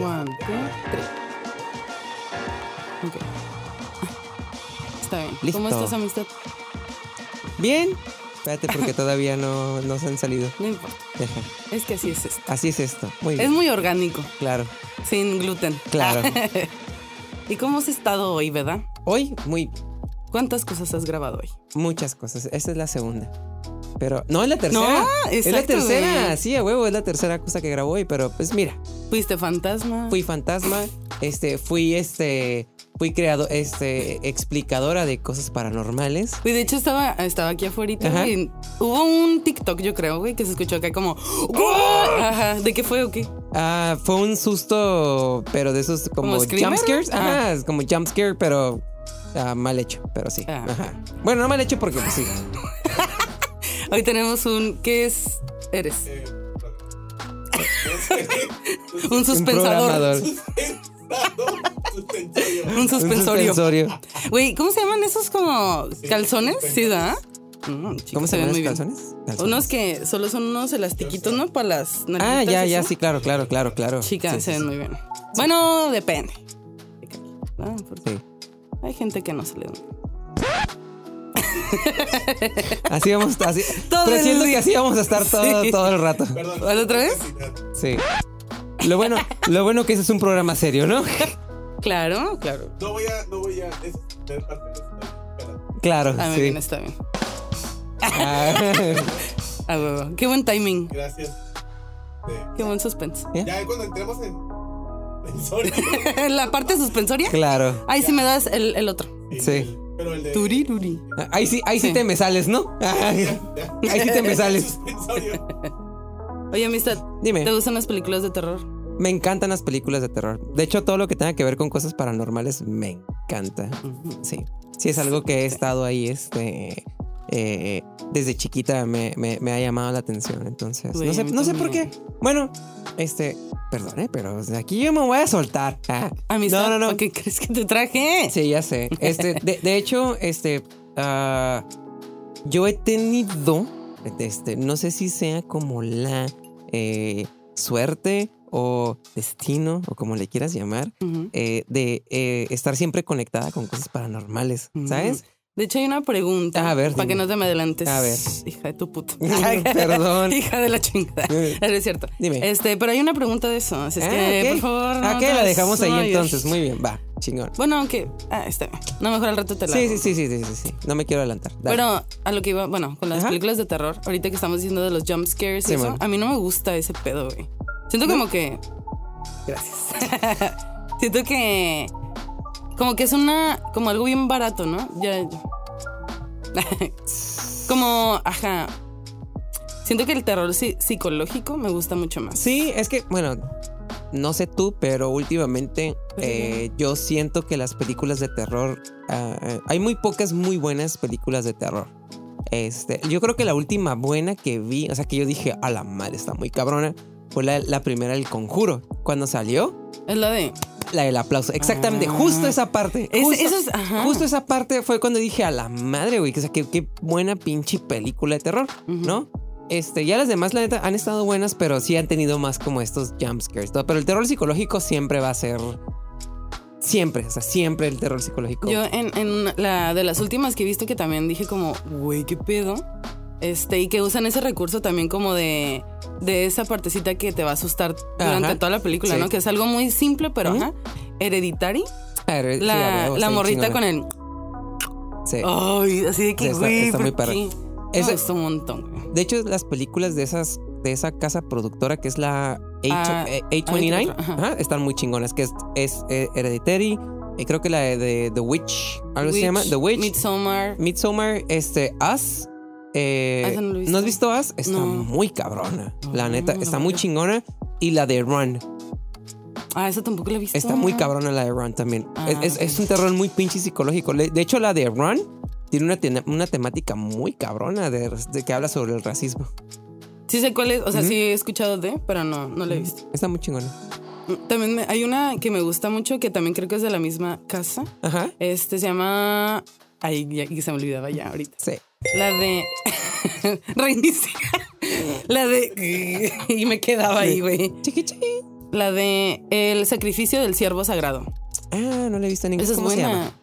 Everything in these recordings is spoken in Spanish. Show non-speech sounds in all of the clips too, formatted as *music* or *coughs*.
One, two, three. Ok. Está bien. Listo. ¿Cómo estás, amistad? Bien. Espérate porque todavía no, no se han salido. No importa. Es que así es esto. Así es esto. Muy Es bien. muy orgánico, Claro, sin gluten. claro. *laughs* ¿Y cómo has estado hoy, verdad? Hoy, muy, ¿Cuántas cosas has grabado hoy? muchas cosas. Esta es la segunda. Pero, no, es la tercera. No, es la tercera. güey. Sí, a huevo, es la tercera cosa que grabo hoy. Pero, pues mira, ¿Fuiste fantasma? fui fantasma, este, fui este, fui creado, este, explicadora de cosas paranormales. Güey, de hecho estaba, estaba aquí afuera y hubo un TikTok, yo creo, güey, que se escuchó acá como... Ajá, ¿de qué fue o qué? Ah, fue un susto, pero de esos como, ¿Como screamer? jump scares. Ah. Ajá, es como jump scare, pero ah, mal hecho, pero sí. Ah. Ajá. Bueno, no mal hecho porque pues sí. *laughs* Hoy tenemos un... ¿Qué es? Eres. Un suspensador. Un Un suspensorio. Güey, ¿cómo se llaman esos como calzones? Sí, ¿da? Mm, chicos, ¿Cómo se ven llaman muy calzones? Calzones. Unos que solo son unos elastiquitos, ¿no? Para las Ah, ya, ya, sí, claro, claro, claro, claro. Chicas, Sí, se sí, ven sí. muy bien. Bueno, depende. Ah, porque Sí. Hay gente que no se le da. *laughs* Así vamos, así. Todo el que así vamos a estar todo, Sí. todo el rato. ¿Vale otra vez? Sí. Lo bueno, lo bueno que ese es un programa serio, ¿no? Claro, claro. No voy a, no voy a tener parte de esta Claro, Ah, sí. bien, está bien. Ah, *laughs* Ah. Qué buen timing. Gracias. Sí. Qué buen suspense. Ya cuando entremos en. *laughs* La parte suspensoria. claro. Ahí sí me das el, el otro. Sí. Pero el de. Turiruri. Ahí sí, ahí sí, Sí. te me sales, ¿no? *laughs* Ahí sí te me sales. Oye, amistad, Dime. ¿te gustan las películas de terror? Me encantan las películas de terror. De hecho, todo lo que tenga que ver con cosas paranormales me encanta. Sí. Sí, es algo que he estado ahí, este. Eh, desde chiquita me, me- me ha llamado la atención. Entonces, no sé, no sé por qué. Bueno, este. Perdone, pero de aquí yo me voy a soltar. Ah. Amistad, no, no, no. ¿para qué crees que te traje? Sí, ya sé. Este, de, de hecho, este. ah, yo he tenido. Este, no sé si sea como la eh, suerte o destino, o como le quieras llamar, eh, de estar siempre conectada con cosas paranormales, ¿sabes? De hecho, hay una pregunta. A ver, Para dime. que no te me adelantes. A ver. Hija de tu puta. *laughs* Perdón. *laughs* Hija de la chingada. *laughs* Es cierto. dime. Este, pero hay una pregunta de eso. Así es Ah, que, ok. por favor. Ah, no ok, te la dejamos ahí entonces. Muy bien, va, chingón. Bueno, aunque. Ah, está bien. No, mejor al rato te la. Sí, sí, sí, sí, sí, sí, sí. No me quiero adelantar. Dale. Pero a lo que iba, bueno, con las Ajá. películas de terror, ahorita que estamos diciendo de los jump scares y eso, man. a mí no me gusta ese pedo, güey. Siento como que. Gracias. Siento que. Como que es una. Como algo bien barato, ¿no? Ya. como. Ajá. Siento que el terror psicológico me gusta mucho más. Sí, es que, bueno, no sé tú, pero últimamente Pero eh, yo siento que las películas de terror, ah, eh, hay muy pocas muy buenas películas de terror. Este, yo creo que la última buena que vi, o sea, que yo dije, a la madre, está muy cabrona, fue la, la primera El Conjuro. Cuando salió, Es la de. La del aplauso. Exactamente, Ah. justo esa parte. Es- justo, eso es- justo esa parte fue cuando dije, a la madre, güey, que, o sea, qué, qué buena pinche película de terror. ¿no? Este, ya las demás, la neta, han estado buenas, pero sí han tenido más como estos jumpscares. todo. Pero el terror psicológico siempre va a ser. Siempre, o sea, siempre el terror psicológico. Yo en, en la de las últimas que he visto que también dije como, güey, qué pedo. Este, y que usan ese recurso también como de, de esa partecita que te va a asustar durante Ajá. toda la película, Sí. ¿no? Que es algo muy simple, pero ajá. Hereditary. Pero, sí, a La, la está morrita con el. Sí. Ay, así de que, está- güey, está ¿por muy perra. Me gustó un montón. De hecho, las películas de esas de esa casa productora que es la Ah, A- A29 ajá. ajá, están muy chingonas. Que es, es eh, Hereditary. Y creo que la de, de The Witch, algo se llama The Witch. Midsommar. Midsommar, este, Us. Eh, Ah, no visto. has visto Us? Está No. muy cabrona. La No, neta, no está muy chingona. Y la de Run. Ah, esa tampoco la he visto. Está muy cabrona la de Run también. Ah, es, es- un terror muy pinche psicológico. De hecho, la de Run tiene una, una temática muy cabrona de, de que habla sobre el racismo. Sí sé cuál es, o sea, sí he escuchado de, pero no, no la he visto. Está muy chingona. También me- hay una que me gusta mucho, que también creo que es de la misma casa. Ajá. Este se llama. Ay, ya que se me olvidaba ya ahorita. Sí. La de. *laughs* Reinicia. *laughs* La de. Y me quedaba ahí, güey. Chiqui chiqui. La de El sacrificio del siervo sagrado. Ah, no la he visto en inglés. Esa es ¿Cómo se llama? buena.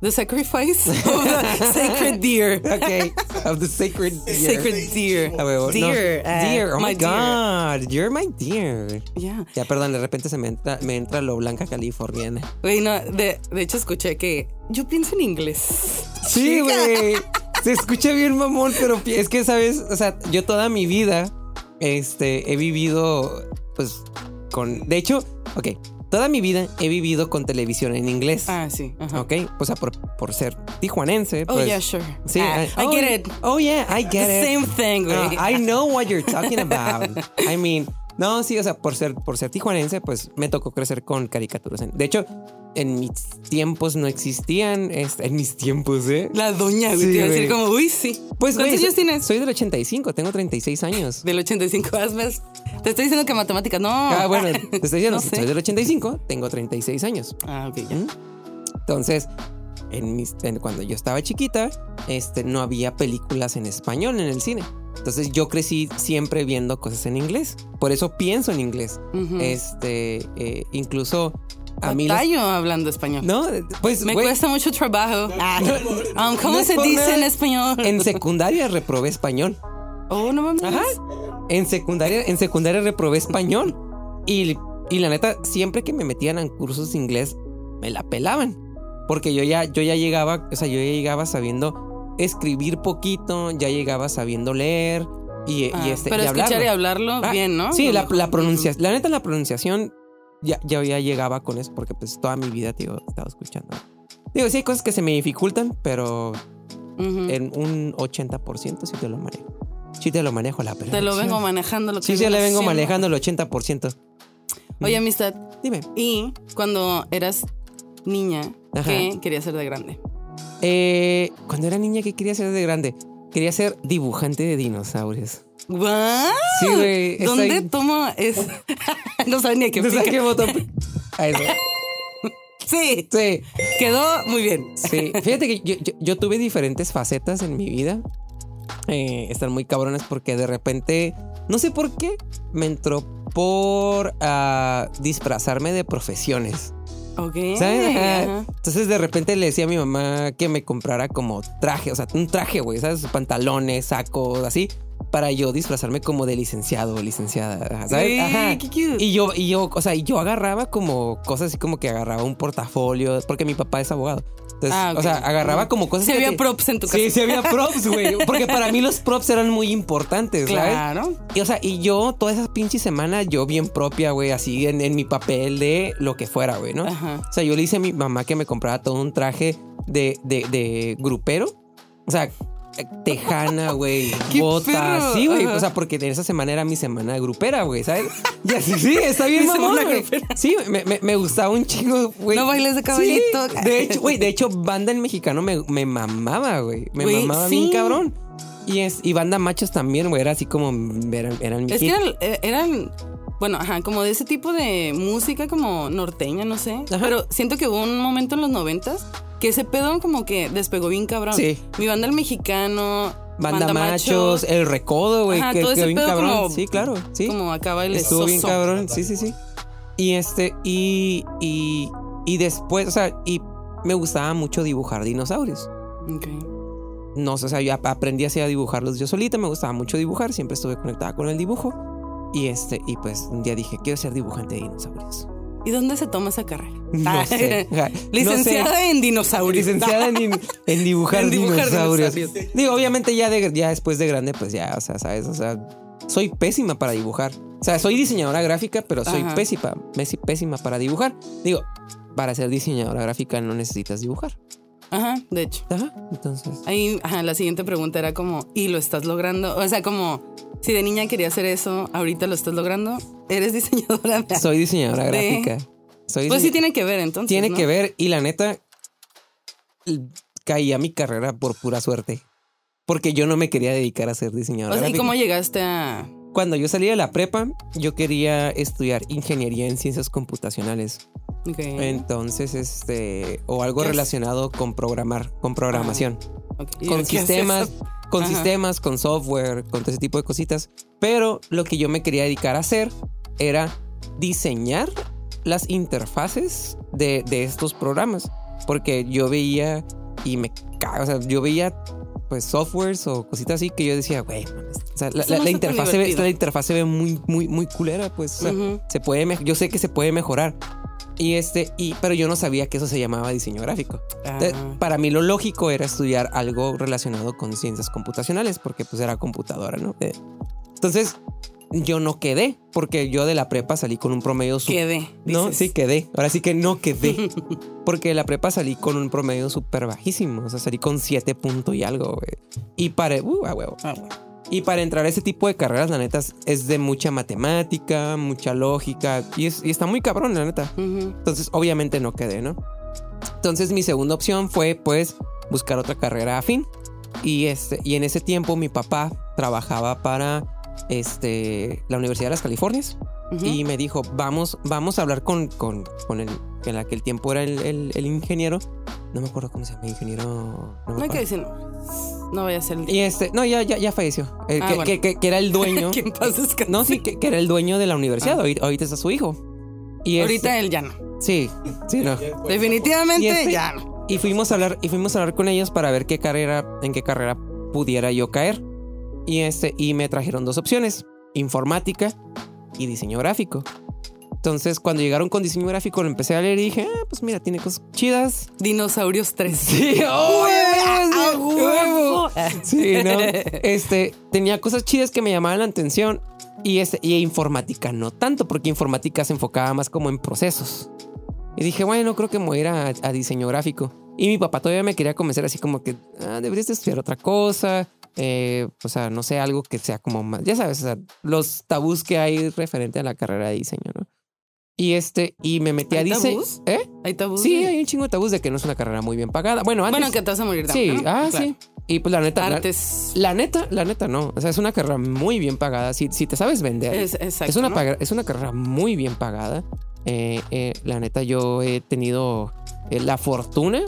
The sacrifice *laughs* of the sacred deer. Ok, of the sacred deer. Sacred deer. A huevo, no. Deer. uh, Deer, oh my, deer. god, you're my deer. Yeah. Ya, perdón, de repente se me entra, me entra lo blanca californiana. Güey, no, de, de hecho escuché que yo pienso en inglés. Sí, güey. Se escucha bien mamón, pero es que, ¿sabes? O sea, yo toda mi vida este, he vivido, pues, con... De hecho, ok, toda mi vida he vivido con televisión en inglés. Ah, sí. Ajá. Ok, o sea, por, por ser tijuanense. Oh, pues, yeah, sure. Sí, Ah, I, I oh, get it. Oh, yeah, I get it. same thing, güey. Ah, I know *laughs* what you're talking about. I mean, no, sí, o sea, por ser, por ser tijuanense, pues me tocó crecer con caricaturas. De hecho, en mis tiempos no existían, en mis tiempos, ¿eh? La doña, güey. Sí, te iba a decir güey. como, uy, sí. Pues, ¿Cuántos años tienes? Soy del 85, tengo 36 años. Del 85, hazme. Te estoy diciendo que matemáticas, no. Ah, bueno, te estoy diciendo, *laughs* No sé. soy del 85, tengo 36 años. Ah, ok, ya. ¿Mm? Entonces, en mis, en- cuando yo estaba chiquita, este, no había películas en español en el cine. Entonces yo crecí siempre viendo cosas en inglés. Por eso pienso en inglés. Este, eh, incluso a mí... las- Batallo hablando español. no, pues, Me güey, cuesta mucho trabajo. *laughs* Ah, *laughs* um, ¿Cómo no se dice nada. en español? en secundaria reprobé español. Oh, no mames. Ajá. En secundaria, en secundaria reprobé español. Y, y la neta, siempre que me metían en cursos de inglés, me la pelaban. Porque yo ya, yo ya llegaba, o sea, yo ya llegaba sabiendo escribir poquito, ya llegaba sabiendo leer y, y Ah, este. pero y escuchar y hablarlo. hablarlo Ah, bien, ¿no? Sí, la, la pronunciación. La neta, la pronunciación ya, ya, ya llegaba con eso, porque pues toda mi vida, tío, estaba escuchando. Digo, sí hay cosas que se me dificultan, pero en un 80% sí te lo manejo. Sí te lo manejo la Te lo vengo manejando. Lo que Sí, sí, le vengo haciendo. manejando el 80%. Oye, amistad, Dime. y cuando eras niña, Ajá. ¿qué querías ser de grande? Eh, cuando era niña, ¿qué quería ser de grande? Quería ser dibujante de dinosaurios. Güey. ¿Dónde estoy- tomo es? *laughs* no sabía ni a qué No botón. A eso. Sí, Sí, quedó muy bien. sí. Fíjate que yo, yo- yo tuve diferentes facetas en mi vida. Eh, están muy cabrones porque de repente, no sé por qué, me entró por ah, disfrazarme de profesiones. Ok. ¿Sabes? Ajá. ajá. Entonces de repente le decía a mi mamá que me comprara como traje, o sea, un traje, güey, ¿sabes? Pantalones, sacos, así, para yo disfrazarme como de licenciado o licenciada, ¿sabes? Ajá. qué cute. Y yo, y yo, o sea, yo agarraba como cosas así como que agarraba un portafolio, porque mi papá es abogado. Entonces, Ah, o sea, agarraba como cosas Sí que había te- props en tu casa. Sí, sí había *laughs* props, güey. Porque para mí los props eran muy importantes, ¿sabes? Claro. Y, o sea, y yo toda esa pinche semana, yo bien propia, güey, así en, en mi papel de lo que fuera, güey, ¿no? Ajá. O sea, yo le hice a mi mamá que me comprara todo un traje de, de, de grupero. O sea, tejana, güey, *laughs* ¡Qué botas. Sí, güey. O sea, porque en esa semana era mi semana grupera, güey, ¿sabes? Y así, sí, está bien *laughs* mamón, güey. Sí, me, me, me gustaba un chingo, güey. No bailes de caballito. Sí, de hecho, güey, de hecho, banda en mexicano me, me mamaba, güey. Me mamaba sí. bien cabrón. Y, es, y banda machos también, güey. Era así como, eran, eran mi Es que eran, eh, eran, bueno, ajá, como de ese tipo de música como norteña, no sé. Ajá. Pero siento que hubo un momento en los noventas que ese pedo como que despegó bien cabrón. Sí. Mi banda el mexicano. Banda, machos, el recodo, güey, que, todo que ese bien pedo cabrón. como- sí, claro, sí. Como acá baile Estuvo bien cabrón, sí, sí, sí. Y este, y, y, y después, o sea, y me gustaba mucho dibujar dinosaurios. Ok. No sé, o sea, yo ap- aprendí así a dibujarlos yo solita, me gustaba mucho dibujar, siempre estuve conectada con el dibujo. Y este, y pues un día dije, quiero ser dibujante de dinosaurios. ¿Y dónde se toma esa carrera? *laughs* No Ah, sé. *laughs* Ajá, no Licenciada sé. en dinosaurios. Licenciada en, en dibujar, *laughs* En dibujar dinosaurios. dinosaurios. Digo, obviamente ya, de, ya después de grande, pues ya, o sea, ¿sabes? O sea, soy pésima para dibujar. O sea, soy diseñadora gráfica, pero soy Ajá. pésima, pésima para dibujar. Digo, para ser diseñadora gráfica no necesitas dibujar. Ajá, de hecho. Ajá, entonces. Ahí, ajá, la siguiente pregunta era como, ¿y lo estás logrando? O sea, como, si de niña quería hacer eso, ahorita lo estás logrando, eres diseñadora. *laughs* Soy diseñadora De- gráfica. Soy Pues sí tiene que ver entonces. tiene ¿no? que ver. Y la neta, caí a mi carrera por pura suerte. Porque yo no me quería dedicar a ser diseñadora O sea, ¿y cómo llegaste a...? Cuando yo salí de la prepa, yo quería estudiar ingeniería en ciencias computacionales. Ok, Entonces, este, o algo ¿Qué es? relacionado con programar, con programación, ok. ¿Y con es sistemas, eso? con Ajá. sistemas, con software, con todo ese tipo de cositas. Pero lo que yo me quería dedicar a hacer era diseñar las interfaces de, de estos programas. Porque yo veía y me cago, o sea, yo veía pues softwares o cositas así que yo decía, güey, o sea, la, la- la interfaz se ve, la interfaz se ve muy, muy, muy culera, pues, o sea, Ujú. se puede, yo sé que se puede mejorar. Y este, y, pero yo no sabía que eso se llamaba diseño gráfico. Entonces, Ah. para mí lo lógico era estudiar algo relacionado con ciencias computacionales, porque pues era computadora, ¿no? Eh, Entonces, yo no quedé, porque yo de la prepa salí con un promedio súper Quedé. no, dices. sí quedé. Ahora sí que no quedé. *laughs* Porque de la prepa salí con un promedio súper bajísimo. O sea, salí con 7 puntos y algo, güey. Y para, uh, a huevo. Ah, bueno. Y para entrar a ese tipo de carreras, la neta, es- de mucha matemática, mucha lógica. Y, es- y está muy cabrón, la neta. Entonces, obviamente no quedé, ¿no? Entonces, mi segunda opción fue, pues, buscar otra carrera afín. Y, este, y en ese tiempo, mi papá trabajaba para este, la Universidad de las Californias y me dijo, vamos, vamos a hablar con, con, con el que en aquel tiempo era el, el- el ingeniero. No me acuerdo cómo se llama, ingeniero. No, me No hay que acuerdo. No. Vaya a ser el Y este, no, ya, ya, ya falleció. Eh, Ah, que, bueno. que- que- que era el dueño. *laughs* Paz descanse. no, sí, que, era el dueño de la universidad. Ah. Ahorita, ahorita está su hijo. Y Ahorita este- él ya no. sí, sí, no. Definitivamente este- ya no. Y fuimos a hablar, y fuimos a hablar con ellos para ver qué carrera, en qué carrera pudiera yo caer. Y este, y me trajeron dos opciones: informática y diseño gráfico. Entonces, cuando llegaron con diseño gráfico, lo empecé a leer y dije, ah, pues mira, tiene cosas chidas. Dinosaurios 3. Sí, ¡oh, ¡A sí, huevo! Sí, ¿no? Este, tenía cosas chidas que me llamaban la atención y, este, y informática no tanto, porque informática se enfocaba más como en procesos. Y dije, bueno, creo que me voy a ir a, a diseño gráfico. Y mi papá todavía me quería convencer así como que ah, deberías de estudiar otra cosa. eh, o sea, no sé, algo que sea como más, ya sabes, o sea, los tabús que hay referente a la carrera de diseño, ¿no? Y este, y me metí a ¿Hay diseño. tabús? ¿Eh? Hay tabús. Sí, hay un chingo de tabús de que no es una carrera muy bien pagada. Bueno, antes. Bueno, que te vas a morir de Sí, ¿no? ah, Claro. sí. Y pues la neta, la, Artes. la neta, la neta no. O sea, es una carrera muy bien pagada. Si, si te sabes vender, Es, es, exacto. una, ¿no? es una carrera muy bien pagada. Eh, eh, la neta, yo he tenido eh, la fortuna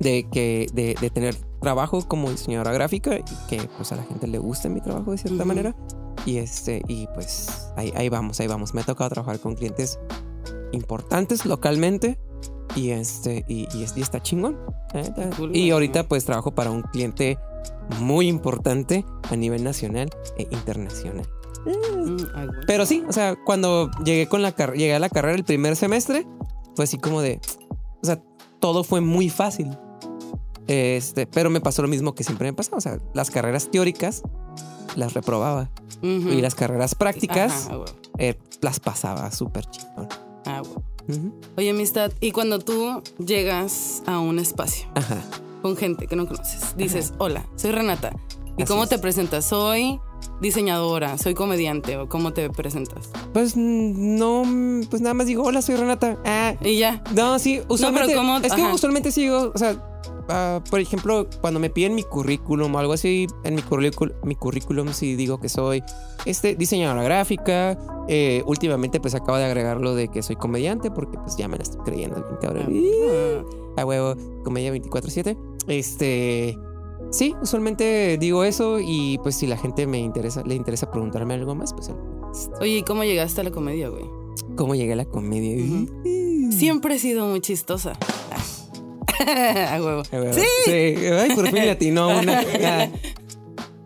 de, que, de, de tener trabajo como diseñadora gráfica y que pues a la gente le guste mi trabajo de cierta Ujú. manera. Y este, y pues ahí, ahí vamos, ahí vamos. Me ha tocado trabajar con clientes importantes localmente. Y este, y, y y está chingón. Cool, y ahorita pues trabajo para un cliente muy importante a nivel nacional e internacional. Mm, güey. Pero sí, o sea, cuando llegué con la car- llegué a la carrera el primer semestre, fue así como de, o sea, todo fue muy fácil. Este, pero me pasó lo mismo que siempre me pasaba, o sea, las carreras teóricas las reprobaba Ujú. y las carreras prácticas Ajá, eh, las pasaba súper chingón. Ah, Oye, amistad, y cuando tú llegas a un espacio Ajá. con gente que no conoces, dices, hola, soy Renata. ¿Y Así cómo es. te presentas? Soy diseñadora, soy comediante, o cómo te presentas. Pues no, pues nada más digo, hola, soy Renata. Ah, Y ya. No, sí, usualmente. ¿cómo? Es que Ajá. usualmente sigo, o sea, ah, por ejemplo, cuando me piden mi currículum o algo así, en mi currículum, mi currículum sí digo que soy este diseñadora gráfica. eh, últimamente, pues acabo de agregar lo de que soy comediante, porque pues ya me la estoy creyendo bien cabrón. Ah. A huevo, comedia 24-7. Este. Sí, usualmente digo eso y pues si la gente me interesa, le interesa preguntarme algo más, pues Oye, ¿y cómo llegaste a la comedia, güey? ¿cómo llegué a la comedia? Siempre he sido muy chistosa. *laughs* A huevo. A huevo. Sí. Sí. Ay, por fin le atinó una. *laughs*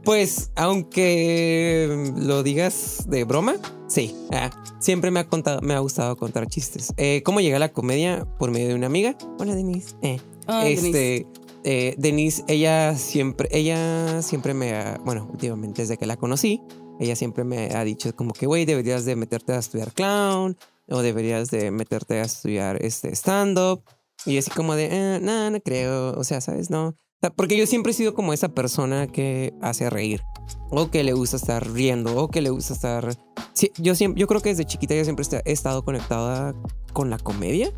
Pues, aunque lo digas de broma, sí. Ah, siempre me ha contado, me ha gustado contar chistes. Eh, ¿Cómo llegué a la comedia? Por medio de una amiga. Hola, Denise. Eh, Ah, Denise. este, eh, Denise, ella siempre, ella siempre me ha, bueno, últimamente desde que la conocí, ella siempre me ha dicho como que, güey, deberías de meterte a estudiar clown o deberías de meterte a estudiar este stand-up. Y así como de, eh, no, no creo, o sea, ¿sabes? No. O sea, porque yo siempre he sido como esa persona que hace reír o que le gusta estar riendo o que le gusta estar... Sí, yo, siempre, yo creo que desde chiquita yo siempre he estado conectada con la comedia.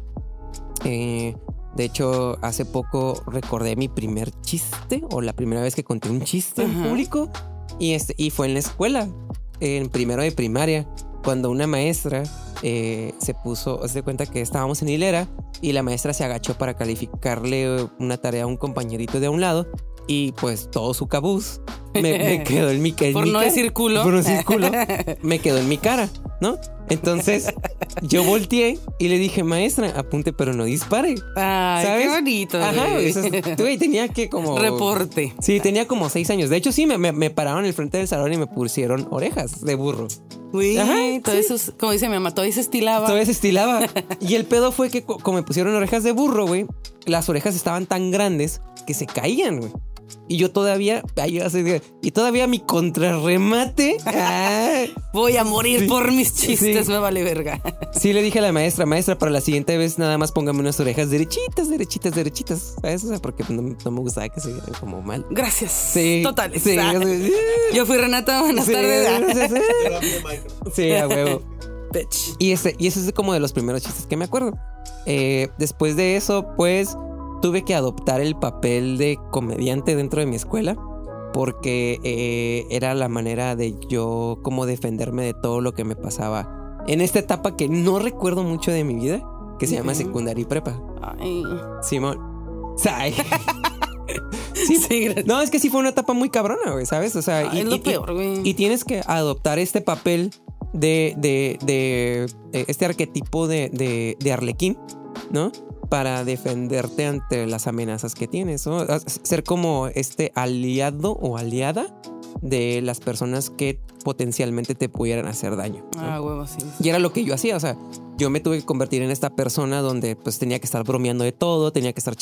Eh, de hecho, hace poco recordé mi primer chiste o la primera vez que conté un chiste en Ajá. público y, este, y fue en la escuela, en primero de primaria, cuando una maestra eh, se puso, se cuenta que estábamos en hilera y la maestra se agachó para calificarle una tarea a un compañerito de a un lado y pues todo su cabuz me, me *laughs* quedó en mi, en Por mi no cara. decir culo. Por no decir culo *laughs* me quedó en mi cara, ¿no? Entonces, yo volteé y le dije, maestra, apunte pero no dispare. Ay, ¿Sabes? qué bonito. Ajá, eso es- güey, tenía que como... Reporte. Sí, tenía como seis años. De hecho, sí, me, me, me pararon en el frente del salón y me pusieron orejas de burro. Güey, Ajá, todo sí. eso, es- como dice mi mamá, todo se estilaba. Todavía se estilaba. *laughs* Y el pedo fue que co- como me pusieron orejas de burro, güey, las orejas estaban tan grandes que se caían, güey. Y yo todavía, ay, yo así de- y todavía mi contrarremate. ah, Voy a morir Sí. por mis chistes, Sí. me vale verga. sí, le dije a la maestra, maestra, para la siguiente vez nada más póngame unas orejas derechitas, derechitas, derechitas. ¿Sabes? O sea, porque no, no me gustaba que se vieran como mal. Gracias. Sí. Totales. Sí, Ah. yo soy- Yo fui Renata, buenas sí, tardes. Ah, sí, a huevo. *laughs* Bitch. Y ese, y ese es como de los primeros chistes que me acuerdo. Eh, después de eso, pues tuve que adoptar el papel de comediante dentro de mi escuela. Porque eh, era la manera de yo como defenderme de todo lo que me pasaba en esta etapa que no recuerdo mucho de mi vida, que se llama secundaria y prepa. Ay. Simón. Sai. *laughs* Sí, Sí, no, es que sí fue una etapa muy cabrona, güey, ¿sabes? O sea, Ay, es lo peor, güey. y tienes que adoptar este papel de, de, de, eh, este arquetipo de, de, de arlequín, ¿no? Para defenderte ante las amenazas que tienes, ¿no? Ser como este aliado o aliada de las personas que potencialmente te pudieran hacer daño. ¿no? Ah, huevo, sí. Y era lo que yo hacía, o sea, yo me tuve que convertir en esta persona donde pues tenía que estar bromeando de todo, tenía que estar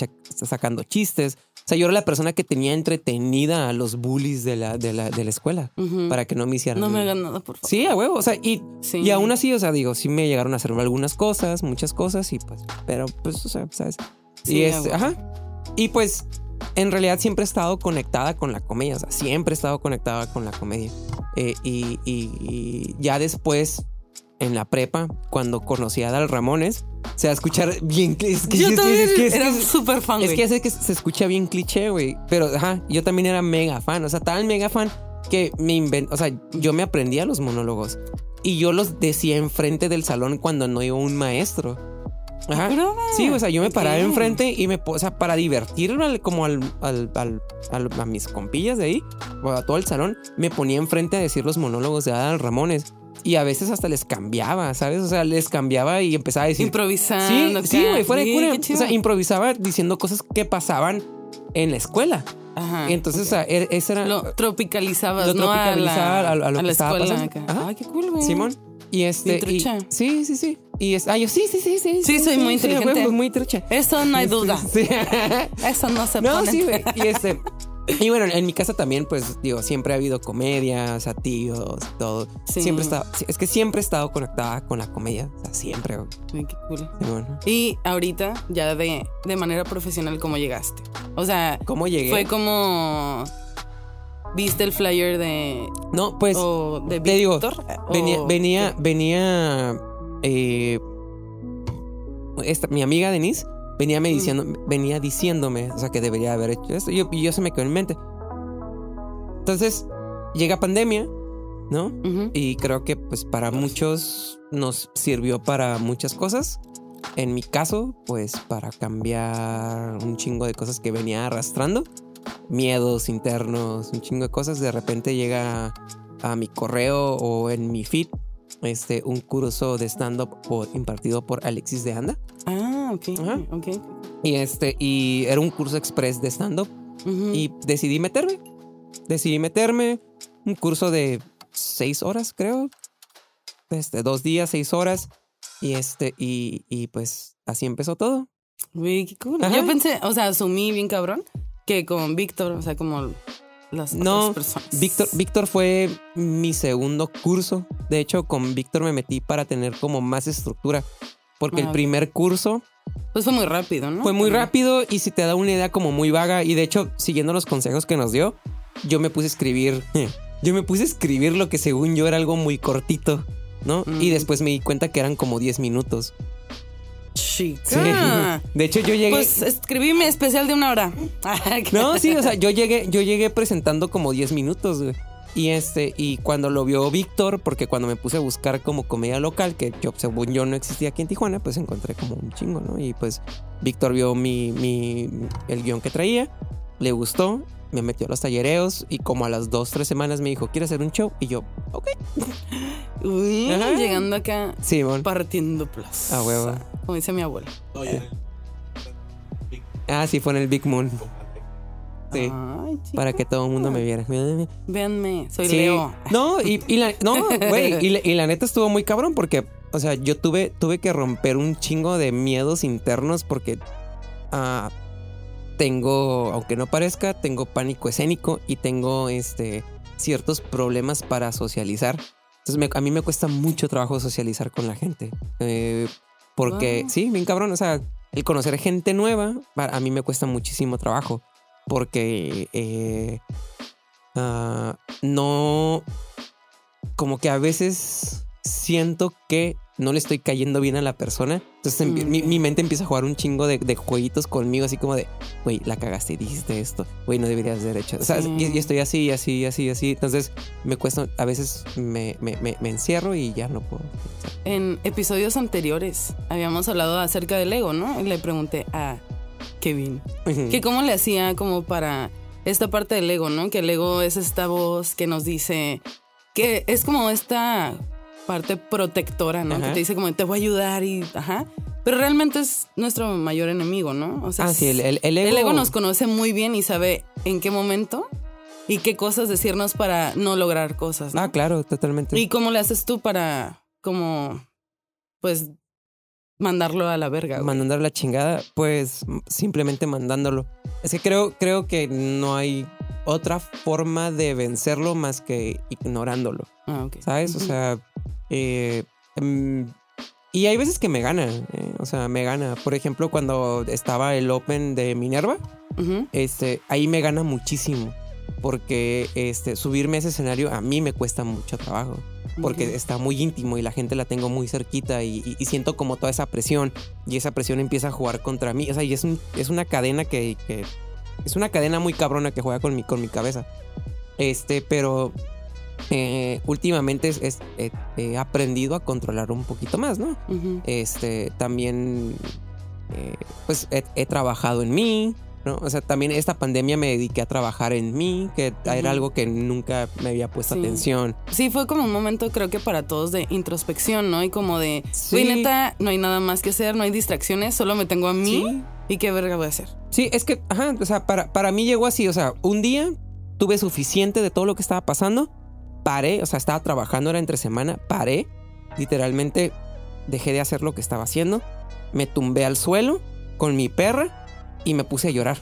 sacando chistes. O sea, yo era la persona que tenía entretenida a los bullies de la, de la, de la escuela Ujú. para que no me hicieran... No me hagan nada, por favor. Sí, a huevo, o sea, y, Sí. y aún así, o sea, digo, sí me llegaron a hacer algunas cosas, muchas cosas, y pues, pero pues, o sea, ¿sabes? Sí, y es, ajá. Y pues, en realidad siempre he estado conectada con la comedia, o sea, siempre he estado conectada con la comedia. Eh, y, y- y ya después, en la prepa, cuando conocí a Dal Ramones, o sea, escuchar bien... Es que, Yo es que- también es que- era súper fan, es que ya sé que se escucha bien cliché, güey. Pero, ajá, yo también era mega fan. O sea, tan mega fan que me inventó. O sea, yo me aprendía los monólogos. Y yo los decía enfrente del salón cuando no iba un maestro. Ajá. Broma. Sí, o sea, yo me paraba Ok. enfrente y me, o sea, para divertirme al- como al, al- al- a mis compillas de ahí, o a todo el salón, me ponía enfrente a decir los monólogos de Adal Ramones. Y a veces hasta les cambiaba, ¿sabes? O sea, les cambiaba y empezaba a decir. Improvisando. Sí, sí, güey, fuera de cura. O sea, improvisaba diciendo cosas que pasaban en la escuela. Ajá. Entonces, o sea, er- ese era. Lo tropicalizabas, Lo ¿no? tropicalizaba a la, a lo- a lo a que la escuela acá. Ajá. Ay, qué cool, güey. Simón. Y este. Y- sí, sí, sí. Y es. Ah, yo sí, sí, sí, sí. Sí, soy muy inteligente. muy trucha. Eso no hay duda. Sí. Eso no se *laughs* no, pone. sí, güey. Y este. *laughs* Y bueno, en mi casa también, pues, digo, siempre ha habido comedia, tíos, todo. Sí. Siempre he estado, es que siempre he estado conectada con la comedia. O sea, siempre. Ay, qué cool. Y ahorita, ya de, de manera profesional, ¿cómo llegaste? O sea, ¿Cómo llegué? fue como. ¿Viste el flyer de. No, pues. o de te digo? Venía, ¿O venía, qué? venía. eh, esta, mi amiga Denise venía me Mm. diciendo, venía diciéndome, o sea, que debería haber hecho esto. Y yo, yo se me quedó en mente. Entonces, llega pandemia, ¿no? Y creo que, pues, para muchos nos sirvió para muchas cosas. En mi caso, pues, para cambiar un chingo de cosas que venía arrastrando. Miedos internos, un chingo de cosas. De repente llega a mi correo o en mi feed este, un curso de stand-up impartido por Alexis de Anda. Ah, ok. Ajá. Ok. Y, este, y era un curso express de stand-up. Y decidí meterme. Decidí meterme. Un curso de seis horas, creo. Este, dos días, seis horas. Y este, y, y pues así empezó todo. Güey, qué cool. Ajá. Yo pensé, o sea, asumí bien cabrón que con Víctor, o sea, como las No, otras personas. Víctor, Víctor fue mi segundo curso. De hecho, con Víctor me metí para tener como más estructura. Porque Ah, el ok. primer curso Pues fue muy rápido, ¿no? fue muy rápido y si te da una idea como muy vaga. Y de hecho, siguiendo los consejos que nos dio, yo me puse a escribir. *laughs* Yo me puse a escribir lo que según yo era algo muy cortito, ¿no? Y Mm. después me di cuenta que eran como 10 minutos. Chica. Sí. De hecho, yo llegué. Pues escribí mi especial de una hora. *laughs* No, sí, o sea, yo llegué, yo llegué presentando como 10 minutos, güey. Y este, y cuando lo vio Víctor, porque cuando me puse a buscar como comedia local, que yo, según yo no existía aquí en Tijuana, pues encontré como un chingo, ¿no? Y pues Víctor vio mi, mi, el guion que traía, le gustó me metió a los tallereos y como a las dos, tres semanas me dijo, ¿quieres hacer un show? Y yo, ok. *laughs* Uy, Ajá. llegando acá, Sí, bueno. partiendo plaza. A huevo. Como dice mi ya. Big Ah, sí, fue en el Big Moon. Sí. Ay. Para que todo el mundo me viera. Véanme, soy Sí. Leo. No, y, y la, no, *laughs* güey, y, la- y la neta estuvo muy cabrón porque, o sea, yo tuve, tuve que romper un chingo de miedos internos porque ah, tengo, aunque no parezca, tengo pánico escénico y tengo este ciertos problemas para socializar. Entonces me- a mí me cuesta mucho trabajo socializar con la gente. Eh, porque, Wow. sí, bien cabrón, o sea, el conocer gente nueva a mí me cuesta muchísimo trabajo porque eh, ah, no, como que a veces siento que no le estoy cayendo bien a la persona. Entonces Mm, mi, ok. mi mente empieza a jugar un chingo de, de jueguitos conmigo, así como de, güey, la cagaste dijiste esto, güey, no deberías haber hecho. O sea, y, y estoy así, así, así, así. Entonces me cuesta, a veces me, me, me, me encierro y ya no puedo. En episodios anteriores habíamos hablado acerca del ego, ¿no? Y le pregunté a Kevin que cómo le hacía como para esta parte del ego, ¿no? Que el ego es esta voz que nos dice que es como esta parte protectora, ¿no? Ajá. Que te dice como te voy a ayudar y ajá. Pero realmente es nuestro mayor enemigo, ¿no? O sea, Ah, sí, el, el, el ego. el ego nos conoce muy bien y sabe en qué momento y qué cosas decirnos para no lograr cosas. ¿no? Ah, claro, totalmente. ¿Y cómo le haces tú para, como, pues, mandarlo a la verga? güey? mandando la chingada, pues simplemente mandándolo. Es que creo, creo que no hay otra forma de vencerlo más que ignorándolo, Ah, ok. ¿sabes? O sea, eh, mm, y hay veces que me gana, eh, o sea, me gana. Por ejemplo, cuando estaba el Open de Minerva, este, ahí me gana muchísimo. Porque este, subirme a ese escenario a mí me cuesta mucho trabajo porque está muy íntimo y la gente la tengo muy cerquita y, y- y siento como toda esa presión y esa presión empieza a jugar contra mí. O sea, y es, un- es una cadena que, que- es una cadena muy cabrona que juega con mi, con mi cabeza. Este, pero eh, últimamente es- es- he, he aprendido a controlar un poquito más, ¿no? Este, también, eh, pues he, he trabajado en mí, ¿no? O sea, también esta pandemia me dediqué a trabajar en mí, que era algo que nunca me había puesto Sí. atención. Sí, fue como un momento, creo que para todos, de introspección, ¿no? Y como de, Sí. neta, no hay nada más que hacer, no hay distracciones, solo me tengo a mí. Sí. ¿Y qué verga voy a hacer? Sí, es que, ajá, o sea, para, para mí llegó así, o sea, un día tuve suficiente de todo lo que estaba pasando, paré, o sea, estaba trabajando, era entre semana, paré, literalmente dejé de hacer lo que estaba haciendo, me tumbé al suelo con mi perra y me puse a llorar,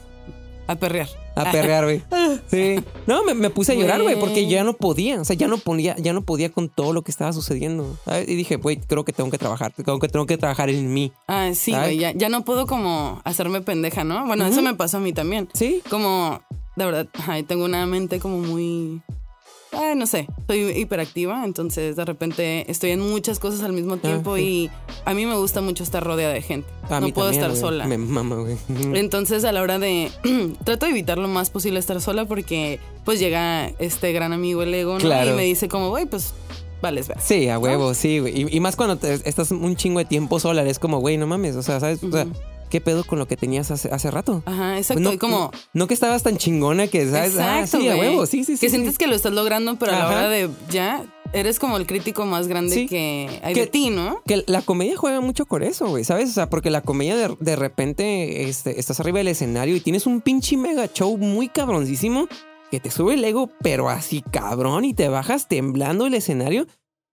A perrear. a perrear, güey. *laughs* Sí. No, me, me puse a llorar, güey, porque ya no podía, o sea, ya no podía, ya no podía con todo lo que estaba sucediendo. ¿sabes? Y dije, güey, creo que tengo que trabajar, creo que tengo que trabajar en mí. Ah, sí, güey, ya, ya no puedo como hacerme pendeja, ¿no? Bueno, eso me pasó a mí también. Sí. Como, de verdad, ay, tengo una mente como muy... Ay, no sé, soy hiperactiva, entonces de repente estoy en muchas cosas al mismo tiempo sí. y a mí me gusta mucho estar rodeada de gente. A no mí puedo también, estar sola. Me mama, güey. *laughs* Entonces a la hora de... *clears throat* trato de evitar lo más posible estar sola porque pues llega este gran amigo el ego, ¿no? Claro. Y me dice como, güey, pues vales, ver. Sí, a huevo, sí, güey. Y, y más cuando te- estás un chingo de tiempo sola, es como, güey, no mames. O sea, ¿sabes? O sea. ¿Qué pedo con lo que tenías hace, hace rato? Ajá, exacto. no, y como... no que estabas tan chingona que, ¿sabes? ah, Exacto, sí, a huevo, sí, sí, sí. Que sientes que lo estás logrando, pero a la hora de ya eres como el crítico más grande Sí. que hay Que- de ti, ¿no? Que la comedia juega mucho con eso, güey, ¿sabes? O sea, porque la comedia de, de repente este, estás arriba del escenario y tienes un pinche mega show muy cabroncísimo que te sube el ego, pero así cabrón, y te bajas temblando el escenario.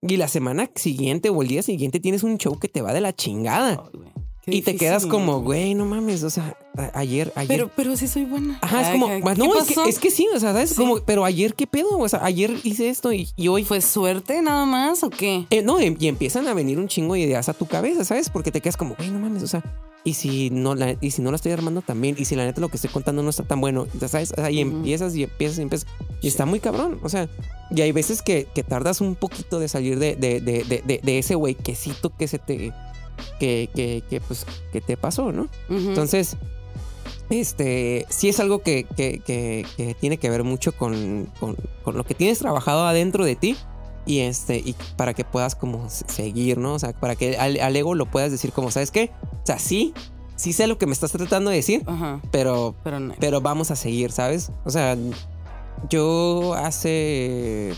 Y la semana siguiente o el día siguiente tienes un show que te va de la chingada. Güey, qué Y te quedas como, güey, no mames, o sea, ayer, ayer. Pero, pero sí soy buena. Ajá, es como, ¿qué no, es que, es que sí, o sea, ¿sabes? Sí. Como, pero ayer, ¿qué pedo? O sea, ayer hice esto y, y hoy. ¿Fue suerte nada más o qué? Eh, no, em- y empiezan a venir un chingo de ideas a tu cabeza, ¿sabes? Porque te quedas como, güey, no mames, o sea, y si no la, y si no la estoy armando también, y si la neta lo que estoy contando no está tan bueno, ¿sabes? O sea, y empiezas y empiezas y empiezas. Y está muy cabrón. O sea, y hay veces que, que tardas un poquito de salir de, de, de, de, ese güeyquecito que se te. Que, que, que, pues, que te pasó, ¿no? Entonces, este, sí es algo que, que- tiene que ver mucho con, con- con lo que tienes trabajado adentro de ti y este, y para que puedas como se- seguir, ¿no? O sea, para que al, al ego lo puedas decir como, ¿sabes qué? O sea, sí, sí sé lo que me estás tratando de decir, Ajá. pero, Pero no. pero vamos a seguir, ¿sabes? O sea, yo hace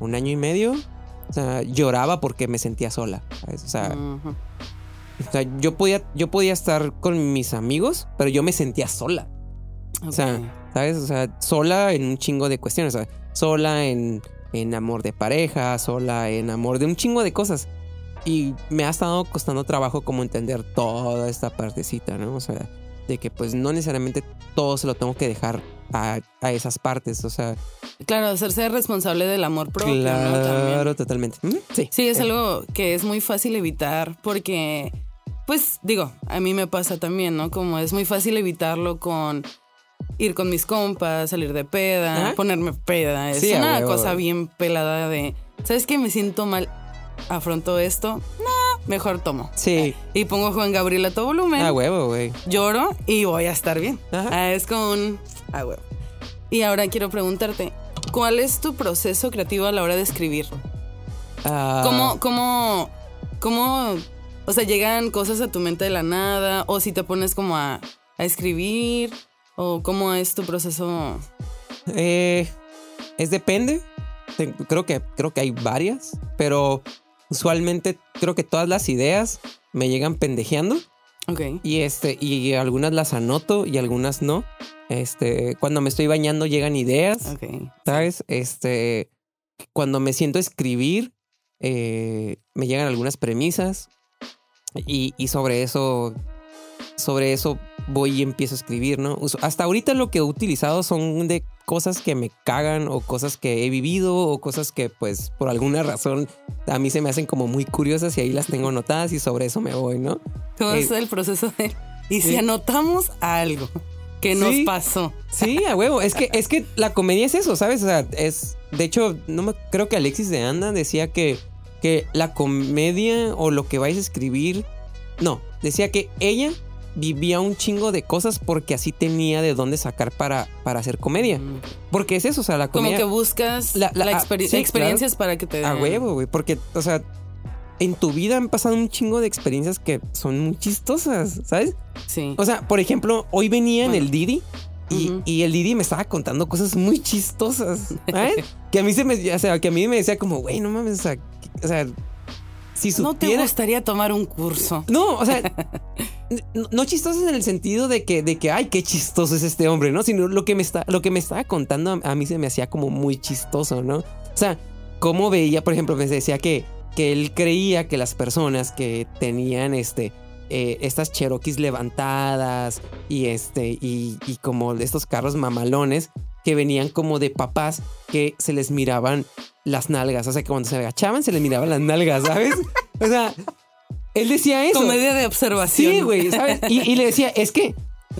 un año y medio, o sea, lloraba porque me sentía sola, ¿sabes? O sea. O sea, yo podía, yo podía estar con mis amigos, pero yo me sentía sola. O sea, ¿sabes? O sea, sola en un chingo de cuestiones. O sea, sola en, en amor de pareja, sola en amor de un chingo de cosas. Y me ha estado costando trabajo como entender toda esta partecita, ¿no? O sea, de que pues no necesariamente todo se lo tengo que dejar a, a esas partes. O sea, Claro, hacerse responsable del amor propio, ¿no? Claro, totalmente. Mm, Sí. Sí, es Eh, algo que es muy fácil evitar porque, pues digo, a mí me pasa también, ¿no? Como es muy fácil evitarlo con ir con mis compas, salir de peda, ponerme peda. Es Sí, una cosa bien pelada de, ¿sabes qué? Me siento mal, afronto esto, no, mejor tomo. Sí. Y pongo Juan Gabriel a todo volumen, Ah, huevo, güey. lloro y voy a estar bien. Ajá. Ah, es como un... Ah, huevo. Y ahora quiero preguntarte, ¿cuál es tu proceso creativo a la hora de escribir? Ah, ¿Cómo, cómo, cómo, o sea, llegan cosas a tu mente de la nada? ¿O si te pones como a, a escribir? ¿O cómo es tu proceso? Eh, es depende. Creo que, creo que hay varias, pero usualmente creo que todas las ideas me llegan pendejeando Ok. y este y algunas las anoto y algunas no. Este, cuando me estoy bañando llegan ideas, Ok. ¿sabes? Este, cuando me siento a escribir eh, me llegan algunas premisas y, y sobre eso sobre eso voy y empiezo a escribir, ¿no? Hasta ahorita lo que he utilizado son de cosas que me cagan o cosas que he vivido o cosas que pues por alguna razón a mí se me hacen como muy curiosas y ahí las tengo anotadas y sobre eso me voy, ¿no? ¿Cómo Eh, es el proceso de... Y si anotamos algo que nos Sí. pasó. Sí, a huevo. Es que, es que la comedia es eso, ¿sabes? O sea, es. De hecho, no me creo que Alexis de Anda decía que, que la comedia o lo que vais a escribir. No, decía que ella vivía un chingo de cosas porque así tenía de dónde sacar para, para hacer comedia. Mm. Porque es eso, o sea, la Como comedia. que buscas La- la, la- ah, sí, experiencias para que te A den- huevo, güey. Porque, o sea, en tu vida han pasado un chingo de experiencias que son muy chistosas, ¿sabes? Sí. O sea, por ejemplo, hoy venía en el Didi y, y el Didi me estaba contando cosas muy chistosas, ¿sabes? *laughs* que a mí se me, o sea, que a mí me decía como, güey, no mames, o sea, que- o sea, si ¿No te gustaría tomar un curso? No, o sea, no, no chistosas en el sentido de que, de que, ay, qué chistoso es este hombre, ¿no? Sino lo que me está, lo que me estaba contando a, a mí se me hacía como muy chistoso, ¿no? O sea, cómo veía, por ejemplo, me decía que, que él creía que las personas que tenían este. eh, estas cherokees levantadas y este y, y como estos carros mamalones que venían como de papás que se les miraban las nalgas, o sea que cuando se agachaban se les miraban las nalgas, ¿sabes? O sea, él decía eso. Comedia de observación. Sí, güey, ¿sabes? Y, y le decía, es que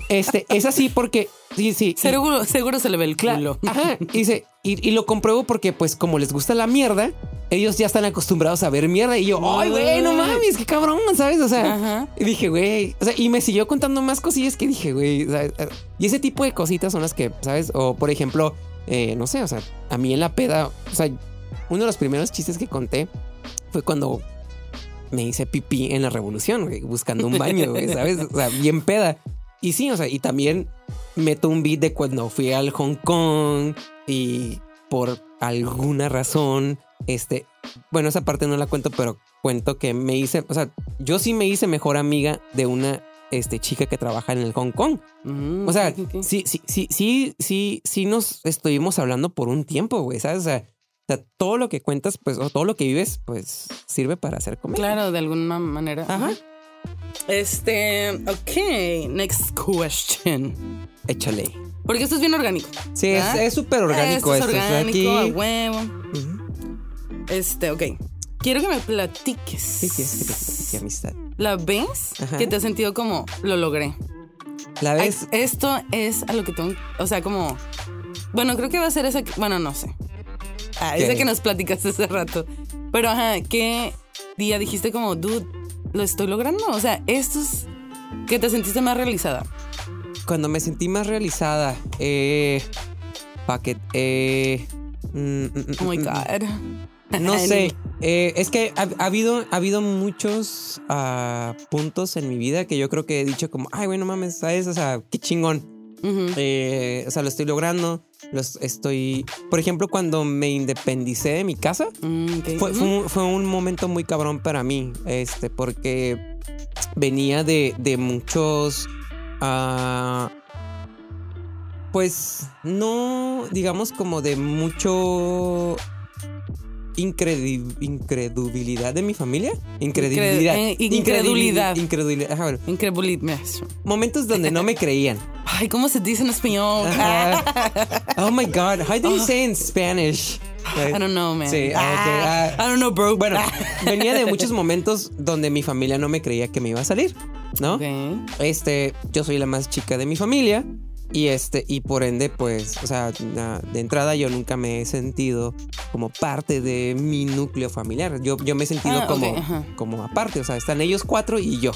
este, es así porque. Sí, sí. y- Seguro, seguro se le ve el culo. Ajá. Y, dice, y, y lo compruebo porque, pues, como les gusta la mierda, ellos ya están acostumbrados a ver mierda. Y yo, ay, güey, no mames, qué cabrón, ¿sabes? O sea, Ajá. y dije, güey. O sea, y me siguió contando más cosillas que dije, güey. y ese tipo de cositas son las que, ¿sabes? O, por ejemplo, eh, no sé, o sea, a mí en la peda, o sea, uno de los primeros chistes que conté fue cuando me hice pipí en la revolución, güey, buscando un baño, güey, *laughs* ¿sabes? O sea, bien peda. Y sí, o sea, y también meto un beat de cuando fui al Hong Kong y por alguna razón, este, bueno, esa parte no la cuento, pero cuento que me hice, o sea, yo sí me hice mejor amiga de una este, chica que trabaja en el Hong Kong. Mm, O sea, sí, sí, sí, sí, sí, sí nos estuvimos hablando por un tiempo, güey, ¿sabes? O sea, o sea, todo lo que cuentas, pues, o todo lo que vives, pues, sirve para hacer comedia. Claro, de alguna manera. Ajá. Este, ok, next question. Échale. Porque esto es bien orgánico. Sí, es ¿verdad? es súper orgánico esto. esto. Es orgánico, a aquí- huevo. Ujú. Este, ok. Quiero que me platiques. Sí, tienes que te platique, amistad. ¿La vez Ajá. que te has sentido como lo logré? La Ay, vez. esto es a lo que tengo. O sea, como. Bueno, creo que va a ser esa. que- Bueno, no sé. Ah, esa que nos platicaste hace rato. Pero, ajá, ¿qué día dijiste como, dude, lo estoy logrando? O sea, esto es. que te sentiste más realizada. Cuando me sentí más realizada, eh. Pa' que. Eh. mm, mm, Oh my mm, God. No *laughs* sé. Eh, es que ha, ha habido, ha habido muchos ah, puntos en mi vida que yo creo que he dicho como, ay, bueno, mames, ¿sabes? O sea, qué chingón. Eh, o sea, lo estoy logrando. Los estoy. Por ejemplo, cuando me independicé de mi casa, Mm, fue un, fue un momento muy cabrón para mí. Este, porque venía de, de muchos. Ah, pues no, digamos, como de mucho. incredulidad de mi familia. Incredibilidad. eh, incredulidad. Incredulidad. Ajá, bueno. Incredulidad. Momentos donde no me creían. *laughs* Ay, ¿cómo se dice en español? Ajá. *laughs* Oh my God, how do you say in Spanish? I don't know, man. Sí, Ah, ah. I don't know, bro. Bueno, *laughs* venía de muchos momentos donde mi familia no me creía que me iba a salir, ¿no? Este, yo soy la más chica de mi familia y este, y por ende, pues, o sea, na- de entrada yo nunca me he sentido como parte de mi núcleo familiar. Yo, yo me he sentido Ah, como, como aparte, o sea, están ellos cuatro y yo.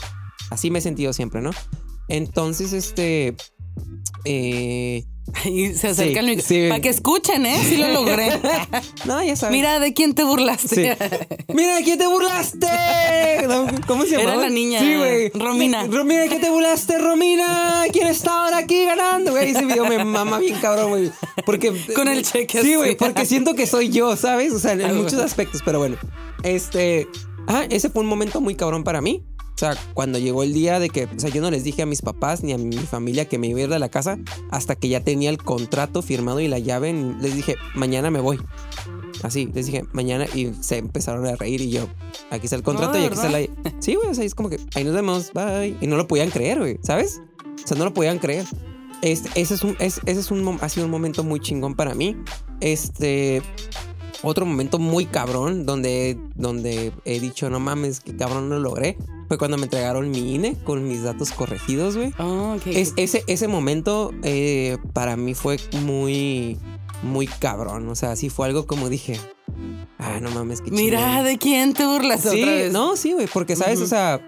Así me he sentido siempre, ¿no? Entonces, este, eh, *laughs* Y se acerca el sí. Para que escuchen, ¿eh? Sí lo logré. *laughs* no, ya sabes. Mira, ¿de quién te burlaste? Sí. *laughs* Mira, ¿de quién te burlaste? ¿Cómo se Era llama? la niña, Sí, güey. Romina. Romina, ¿de qué te burlaste, Romina? ¿Quién está ahora aquí ganando, güey? Ese video me mama bien cabrón, güey. Porque... Con el cheque Sí, güey, porque siento que soy yo, ¿sabes? O sea, en Ah, muchos aspectos, pero bueno. Este... Ah, ese fue un momento muy cabrón para mí. O sea, cuando llegó el día de que, o sea, yo no les dije a mis papás ni a mi familia que me iba a ir de la casa hasta que ya tenía el contrato firmado y la llave. Les dije, mañana me voy. Así, les dije, mañana y se empezaron a reír y yo, aquí está el contrato No, y aquí está la... *laughs* Sí, güey, o sea, es como que ahí nos vemos, bye. Y no lo podían creer, güey, ¿sabes? O sea, no lo podían creer. Este, ese es un, es- ese es un, ha sido un momento muy chingón para mí. Este, otro momento muy cabrón donde, donde he dicho, no mames, que cabrón lo logré, fue cuando me entregaron mi INE con mis datos corregidos, güey. Oh, ok. Es, ese, ese momento eh, para mí fue muy, muy cabrón. O sea, sí fue algo como dije, ah, no mames, qué Mira, chingón". ¿de quién te burlas Sí, otra vez? no, sí, güey, porque sabes, o sea,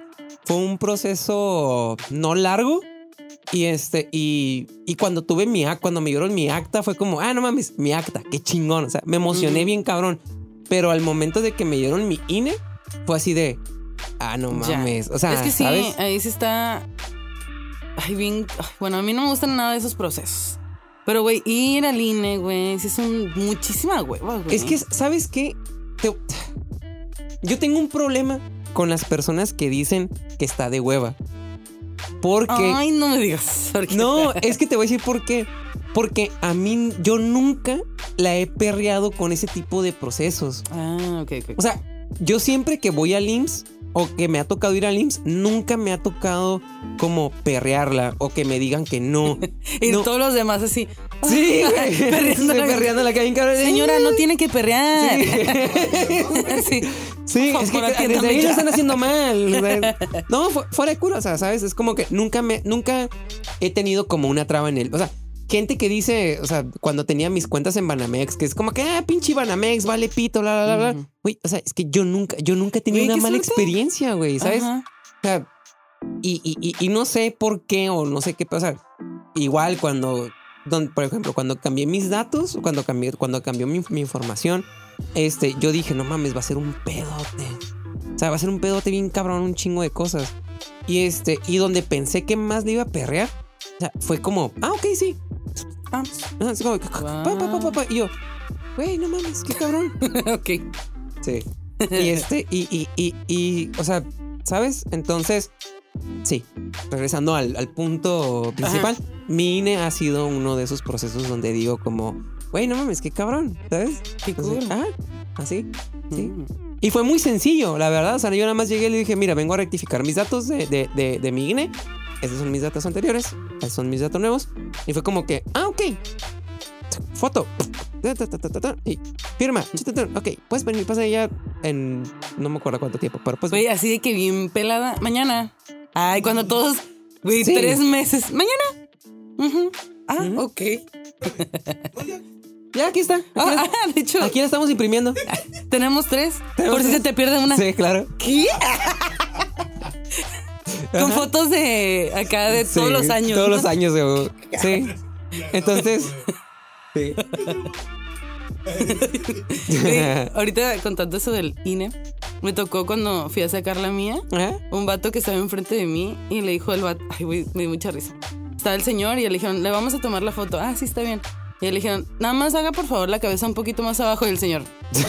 fue un proceso no largo. Y este, y, y cuando tuve mi acta, cuando me dieron mi acta, fue como, ah, no mames, mi acta, qué chingón. O sea, me emocioné bien cabrón. Pero al momento de que me dieron mi INE, fue así de, ah, no Ya. mames. O sea, es que sí, ¿sabes? ahí sí está. Ay, bien. bueno, a mí no me gustan nada de esos procesos. Pero, güey, ir al INE, güey, sí son muchísima hueva, güey. Es que, ¿sabes qué? Te- Yo tengo un problema con las personas que dicen que está de hueva. Porque... Ay, no me digas. *laughs* porque- No, es que te voy a decir por qué. Porque a mí, yo nunca la he perreado con ese tipo de procesos. Ah, ok, ok. O sea, yo siempre que voy al IMSS o que me ha tocado ir al IMSS, nunca me ha tocado como perrearla o que me digan que no. *laughs* y no. todos los demás así. Sí, *laughs* güey. Perreando. Estoy perreando la calle, cabrón. Señora, no tiene que perrear. Sí. *laughs* Sí. Es que desde ahí lo están haciendo mal. *laughs* No, fu- fuera de cura, o sea, ¿sabes? Es como que nunca me, nunca he tenido como una traba en él. O sea, gente que dice, o sea, cuando tenía mis cuentas en Banamex, que es como que, ah, pinche Banamex, vale pito, bla, bla, bla, bla. Güey, o sea, es que yo nunca, yo nunca he tenido una mala suerte. experiencia, güey, ¿sabes? Ajá. O sea, y, y, y, y no sé por qué o no sé qué pasa. Igual cuando, don- por ejemplo, cuando cambié mis datos, cuando cambié, cuando cambió mi, mi información, este, yo dije, no mames, va a ser un pedote. O sea, va a ser un pedote bien cabrón, un chingo de cosas. Y este, y donde pensé que más le iba a perrear, o sea, fue como, ah, ok, sí. Ah, así como, pa, pa. Y yo, güey, no mames, qué cabrón. *laughs* ok. Sí. Y este, y, y, y, y, o sea, ¿sabes? Entonces, sí, regresando al, al punto principal, mi INE ha sido uno de esos procesos donde digo como, güey, no mames, qué cabrón, ¿sabes? Qué ah, así, sí. Mm. Y fue muy sencillo, la verdad. O sea, yo nada más llegué y le dije, mira, vengo a rectificar mis datos de, de, de, de mi INE. Estos son mis datos anteriores. Estos son mis datos nuevos. Y fue como que, ah, ok. Foto. Y firma. Ok, puedes venir, pasa ya en no me acuerdo cuánto tiempo, pero pues. Güey, así de que bien pelada. Mañana. Ay, cuando todos. Güey, Sí. tres meses. Mañana. Ah, Ujú. ok. Ya, aquí está. Aquí, Ah, ah, de hecho, aquí la estamos imprimiendo. tenemos tres. Tenemos por si se te pierde una. Sí, claro. ¿Qué? Con Ajá. fotos de acá de Sí, todos los años. Todos ¿no? los años, güey. Sí. Entonces. Sí. Ahorita contando eso del INE, me tocó cuando fui a sacar la mía, Ajá. un vato que estaba enfrente de mí y le dijo el vato, ay, güey, me dio mucha risa. Estaba el señor y le dijeron, le vamos a tomar la foto. Ah, sí, está bien. Y le dijeron, nada más haga por favor la cabeza un poquito más abajo y el señor. *laughs*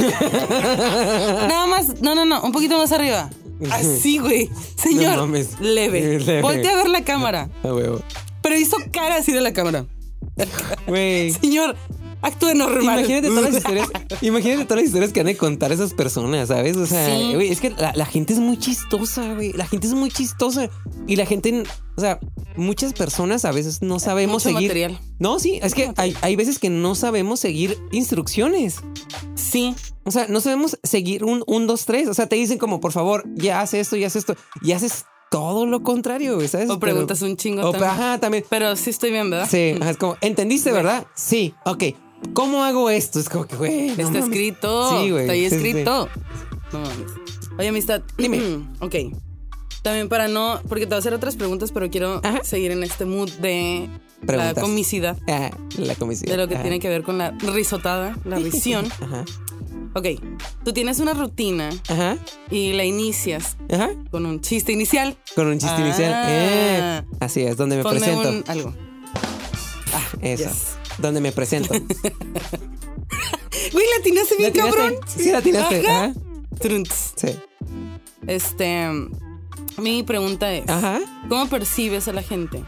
nada más, no, no, no, un poquito más arriba. Así, güey. Señor, No mames. leve. *laughs* Leve. Voltea a ver la cámara. A huevo. Pero hizo cara así de la cámara. Güey. Señor, actúe normal. Imagínate todas las *laughs* historias. Imagínate todas las historias que han de contar esas personas, ¿sabes? O sea, Sí. es que la, la gente es muy chistosa, güey. La gente es muy chistosa. Y la gente, o sea, muchas personas a veces no sabemos Mucho seguir. material. No, sí, es que hay, hay veces que no sabemos seguir instrucciones. Sí. O sea, no sabemos seguir un, un, dos, tres. O sea, te dicen como, por favor, ya haz esto, ya haz esto. Y haces todo lo contrario, ¿sabes? O preguntas un chingo O, también. ajá, también. Pero sí estoy bien, ¿verdad? Sí, es como, ¿entendiste, *laughs* verdad? Sí, ok. ¿Cómo hago esto? Es como que, güey. no Está mames. escrito. Sí, güey. Está ahí Sí, sí, sí. escrito. No mames. Oye, amistad. *clears throat* Dime. ok. También para no. Porque te voy a hacer otras preguntas, pero quiero Ajá. seguir en este mood de Preguntas. la comicidad. Ah, la comisión. De lo que Ajá. tiene que ver con la risotada, la *laughs* risión. Ajá. Ok. Tú tienes una rutina Ajá. y la inicias Ajá. con un chiste inicial. Con un chiste Ah. inicial. Eh, así es, donde me Ponme presento. un algo. Eso. yes. Donde me presento. Güey, la tiraste bien, ¿La tiraste? cabrón. Sí, la tiraste. Ajá. Ajá. Sí. Este. Mi pregunta es: Ajá. ¿Cómo percibes a la gente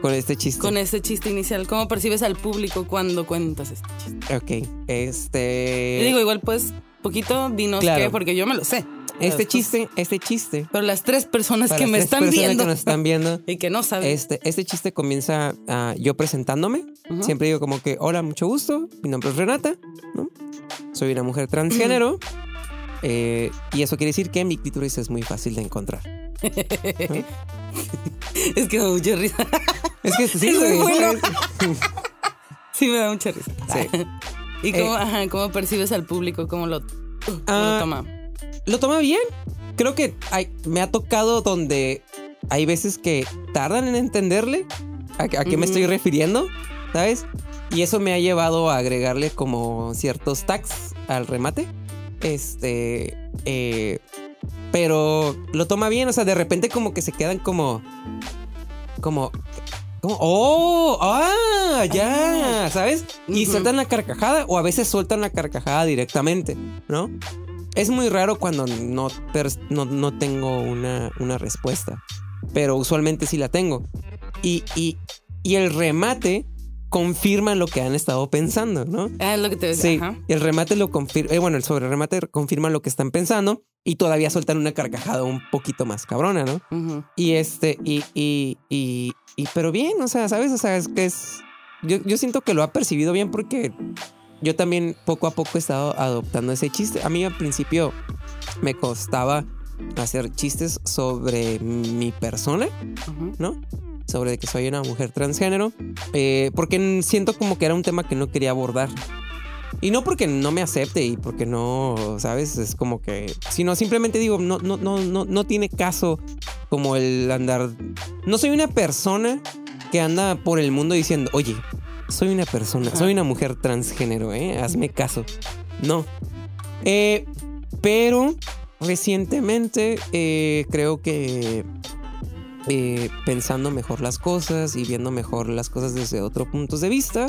Con este chiste. con este chiste inicial? ¿Cómo percibes al público cuando cuentas este chiste? Ok. Este. Yo digo, igual, pues, poquito dinos Claro. qué, porque yo me lo sé. Este chiste, este chiste. Pero las tres personas para que las me tres están personas viendo que nos están viendo. *laughs* y que no saben. Este, este chiste comienza ah, yo presentándome. Siempre digo como que, hola, mucho gusto. Mi nombre es Renata. ¿no? Soy una mujer transgénero. eh, y eso quiere decir que mi clítoris es muy fácil de encontrar. *laughs* Es que me da mucha risa. Es que sí, *laughs* Es bueno. Sí, me da mucha risa. Sí. ¿Y cómo, Eh. ajá, cómo percibes al público? ¿Cómo lo, cómo Ah, lo toma? Lo toma bien. Creo que hay- me ha tocado donde hay veces que tardan en entenderle a, a qué me estoy refiriendo, ¿sabes? Y eso me ha llevado a agregarle como ciertos tags al remate. Este. eh, pero lo toma bien, o sea, de repente como que se quedan como. Como. como ¡Oh! ¡Ah! ¡Ya! ¿Sabes? Y Ujú. sueltan la carcajada o a veces sueltan la carcajada directamente, ¿no? Es muy raro cuando no, no, no tengo una, una respuesta, pero usualmente sí la tengo. Y, y, y el remate confirma lo que han estado pensando, ¿no? Ah, lo que te. Sí, Ajá. el remate lo confirma, eh, bueno, el sobre remate confirma lo que están pensando y todavía sueltan una carcajada un poquito más cabrona, ¿no? Ujú. Y este, y, y, y, y- pero bien, o sea, ¿sabes? O sea, es que es. Yo, yo siento que lo ha percibido bien porque yo también poco a poco he estado adoptando ese chiste. A mí al principio me costaba hacer chistes sobre mi persona. ¿no? Sobre que soy una mujer transgénero, eh, porque siento como que era un tema que no quería abordar. Y no porque no me acepte y porque no, ¿sabes? Es como que. Sino simplemente digo, no, no, no, no, no tiene caso como el andar. No soy una persona que anda por el mundo diciendo, oye, soy una persona, soy una mujer transgénero, ¿eh? Hazme caso. No. Eh, pero recientemente eh, creo que eh, pensando mejor las cosas y viendo mejor las cosas desde otro punto de vista,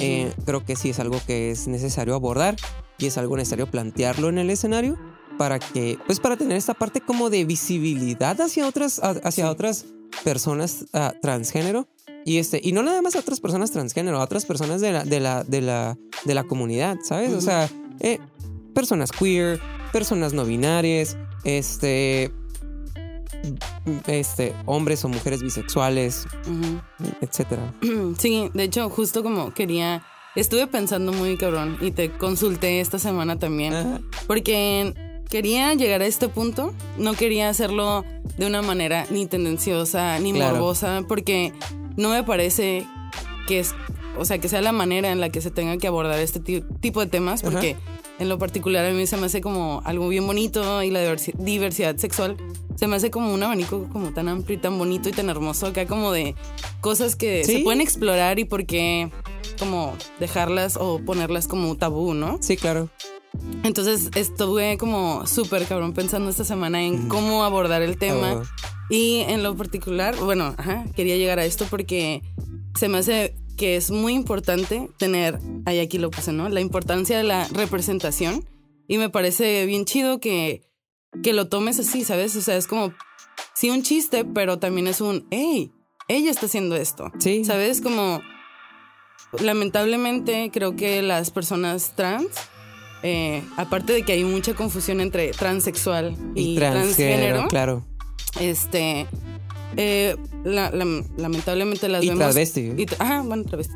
eh, creo que sí es algo que es necesario abordar y es algo necesario plantearlo en el escenario para que, pues para tener esta parte como de visibilidad hacia otras, hacia otras personas ah, transgénero y este, y no nada más a otras personas transgénero, a otras personas de la, de la, de la, de la comunidad, ¿sabes? O sea, eh, personas queer, personas no binarias, este, este, hombres o mujeres bisexuales, Ujú. etcétera. *clears throat* Sí, de hecho, justo como quería. Estuve pensando muy cabrón y te consulté esta semana también. Ajá. Porque quería llegar a este punto. No quería hacerlo de una manera ni tendenciosa ni Claro. morbosa. Porque no me parece que es. O sea, que sea la manera en la que se tenga que abordar este ti- tipo de temas. Ajá. Porque en lo particular a mí se me hace como algo bien bonito y la diversi- diversidad sexual se me hace como un abanico como tan amplio y tan bonito y tan hermoso acá como de cosas que Sí. se pueden explorar y porque como dejarlas o ponerlas como tabú, ¿no? Sí, claro. Entonces estuve como súper cabrón pensando esta semana en cómo abordar el tema. Oh. Y en lo particular, bueno, ajá, quería llegar a esto porque se me hace que es muy importante tener, ahí aquí lo puse, ¿no? La importancia de la representación. Y me parece bien chido que, que lo tomes así, ¿sabes? O sea, es como, sí, un chiste, pero también es un, hey, ella está haciendo esto. Sí. ¿Sabes? Como, lamentablemente creo que las personas trans, eh, aparte de que hay mucha confusión entre transexual y, Y transgénero, transgénero, claro. este, eh, la- la- lamentablemente las Y vemos. travesti. y ajá, bueno, travesti.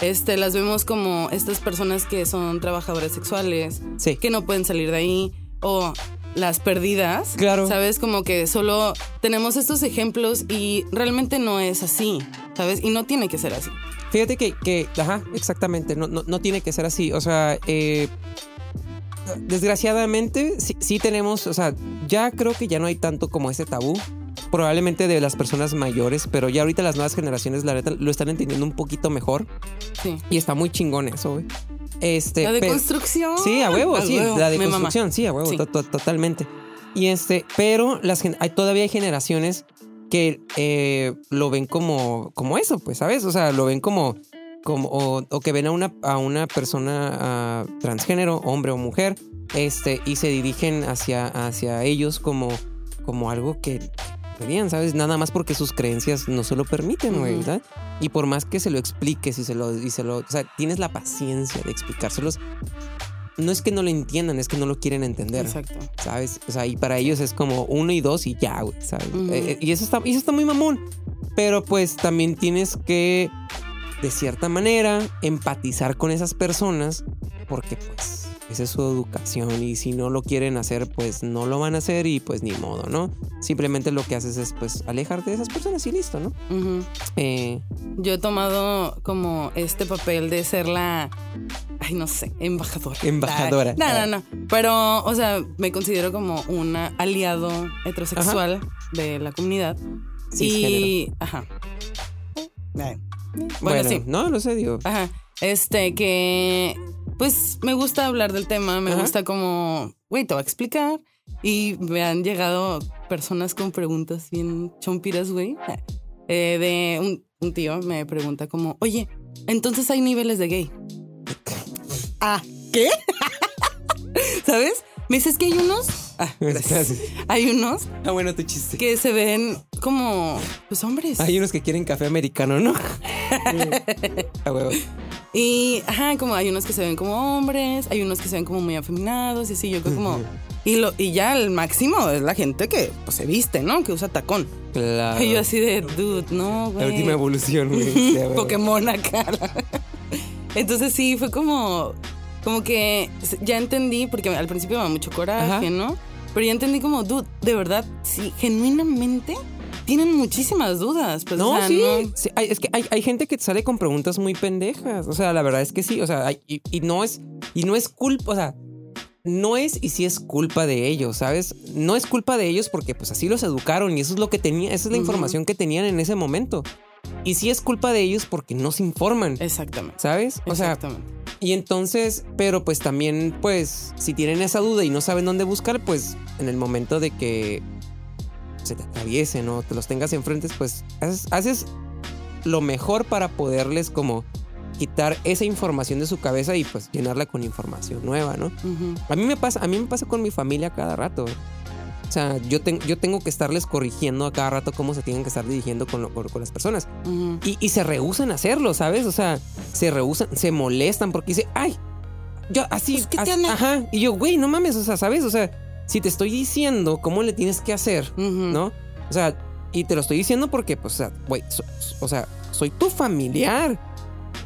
Este, las vemos como estas personas que son trabajadoras sexuales, Sí. que no pueden salir de ahí, o las perdidas. Claro. ¿Sabes? Como que solo tenemos estos ejemplos y realmente no es así, ¿sabes? Y no tiene que ser así. Fíjate que, que ajá, exactamente, no, no, no tiene que ser así. O sea, eh, desgraciadamente sí, sí tenemos, o sea, ya creo que ya no hay tanto como ese tabú. Probablemente de las personas mayores, pero ya ahorita las nuevas generaciones, la neta, lo están entendiendo un poquito mejor. Sí. Y está muy chingón eso, güey. Este, La de construcción. Sí, a huevo, sí, la de Me mama. construcción, sí, a huevo, Sí. to- to- totalmente. Y este, pero las hay, todavía hay generaciones que eh, lo ven como, como eso, pues, ¿sabes? O sea, lo ven como, como o, o que ven a una, a una persona ah, transgénero, hombre o mujer, este, y se dirigen hacia, hacia ellos como, como algo que deberían, ¿sabes? Nada más porque sus creencias no se lo permiten, güey, Ujú. ¿verdad? Y por más que se lo expliques y se lo, y se lo, o sea, tienes la paciencia de explicárselos, no es que no lo entiendan, es que no lo quieren entender. Exacto. ¿Sabes? O sea, y para ellos es como uno y dos y ya, güey, ¿sabes? Ujú. Eh, eh, y, eso está, y eso está muy mamón. Pero pues también tienes que, de cierta manera, empatizar con esas personas porque pues esa es su educación y si no lo quieren hacer, pues no lo van a hacer y pues ni modo, ¿no? Simplemente lo que haces es pues alejarte de esas personas y listo, ¿no? Eh, Yo he tomado como este papel de ser la, ay, no sé, embajadora. Embajadora. No, no, no. Pero, o sea, me considero como un aliado heterosexual de la comunidad. Y, ajá. Ay. Bueno, bueno, sí. no, lo sé, digo. Ajá. Este, que, pues, me gusta hablar del tema, me Ajá. gusta como, güey, te voy a explicar. Y me han llegado personas con preguntas bien chompiras, güey. Eh, de un, un tío me pregunta como, oye, entonces hay niveles de gay. ah, ¿qué? *laughs* ¿Sabes? Me dices que hay unos. Ah, *laughs* gracias. Hay unos Ah, bueno, tu chiste. que se ven como, pues, hombres. Hay unos que quieren café americano, ¿no? *laughs* A huevo. Y, ajá, como hay unos que se ven como hombres, hay unos que se ven como muy afeminados y así, yo creo como... Y, lo, y ya el máximo es la gente que pues, se viste, ¿no? Que usa tacón. Claro. Y yo así de, dude, no, güey. La última evolución, güey. *laughs* Pokémon acá. Entonces sí, fue como... Como que ya entendí, porque al principio me da mucho coraje, Ajá. ¿no? Pero ya entendí como, dude, de verdad, sí, genuinamente tienen muchísimas dudas. Pues, No, o sea, sí. no- sí, hay- es que hay, hay gente que te sale con preguntas muy pendejas. O sea, la verdad es que sí. O sea, hay- y, y no es. Y no es culpa. O sea, no es y sí es culpa de ellos, ¿sabes? No es culpa de ellos porque pues así los educaron y eso es lo que tenía, esa es la información que tenían en ese momento. Y sí es culpa de ellos porque no se informan, Exactamente. ¿sabes? O sea, exactamente. y entonces, pero pues también, pues, si tienen esa duda y no saben dónde buscar, pues en el momento de que se te atraviesen o te los tengas enfrente, pues haces, haces lo mejor para poderles como quitar esa información de su cabeza y pues llenarla con información nueva, ¿no? A mí me pasa, a mí me pasa con mi familia cada rato. O sea, yo, ten- yo tengo que estarles corrigiendo a cada rato cómo se tienen que estar dirigiendo con, lo- con- con las personas. Y, y se rehusan a hacerlo, ¿sabes? O sea, se rehusan, se molestan porque dice, ay, yo así, Pues, ¿qué as- tiene? ajá. Y yo, güey, no mames, o sea, ¿sabes? O sea, si te estoy diciendo cómo le tienes que hacer. ¿no? O sea, y te lo estoy diciendo porque, pues, o sea, güey, so- o sea, soy tu familiar,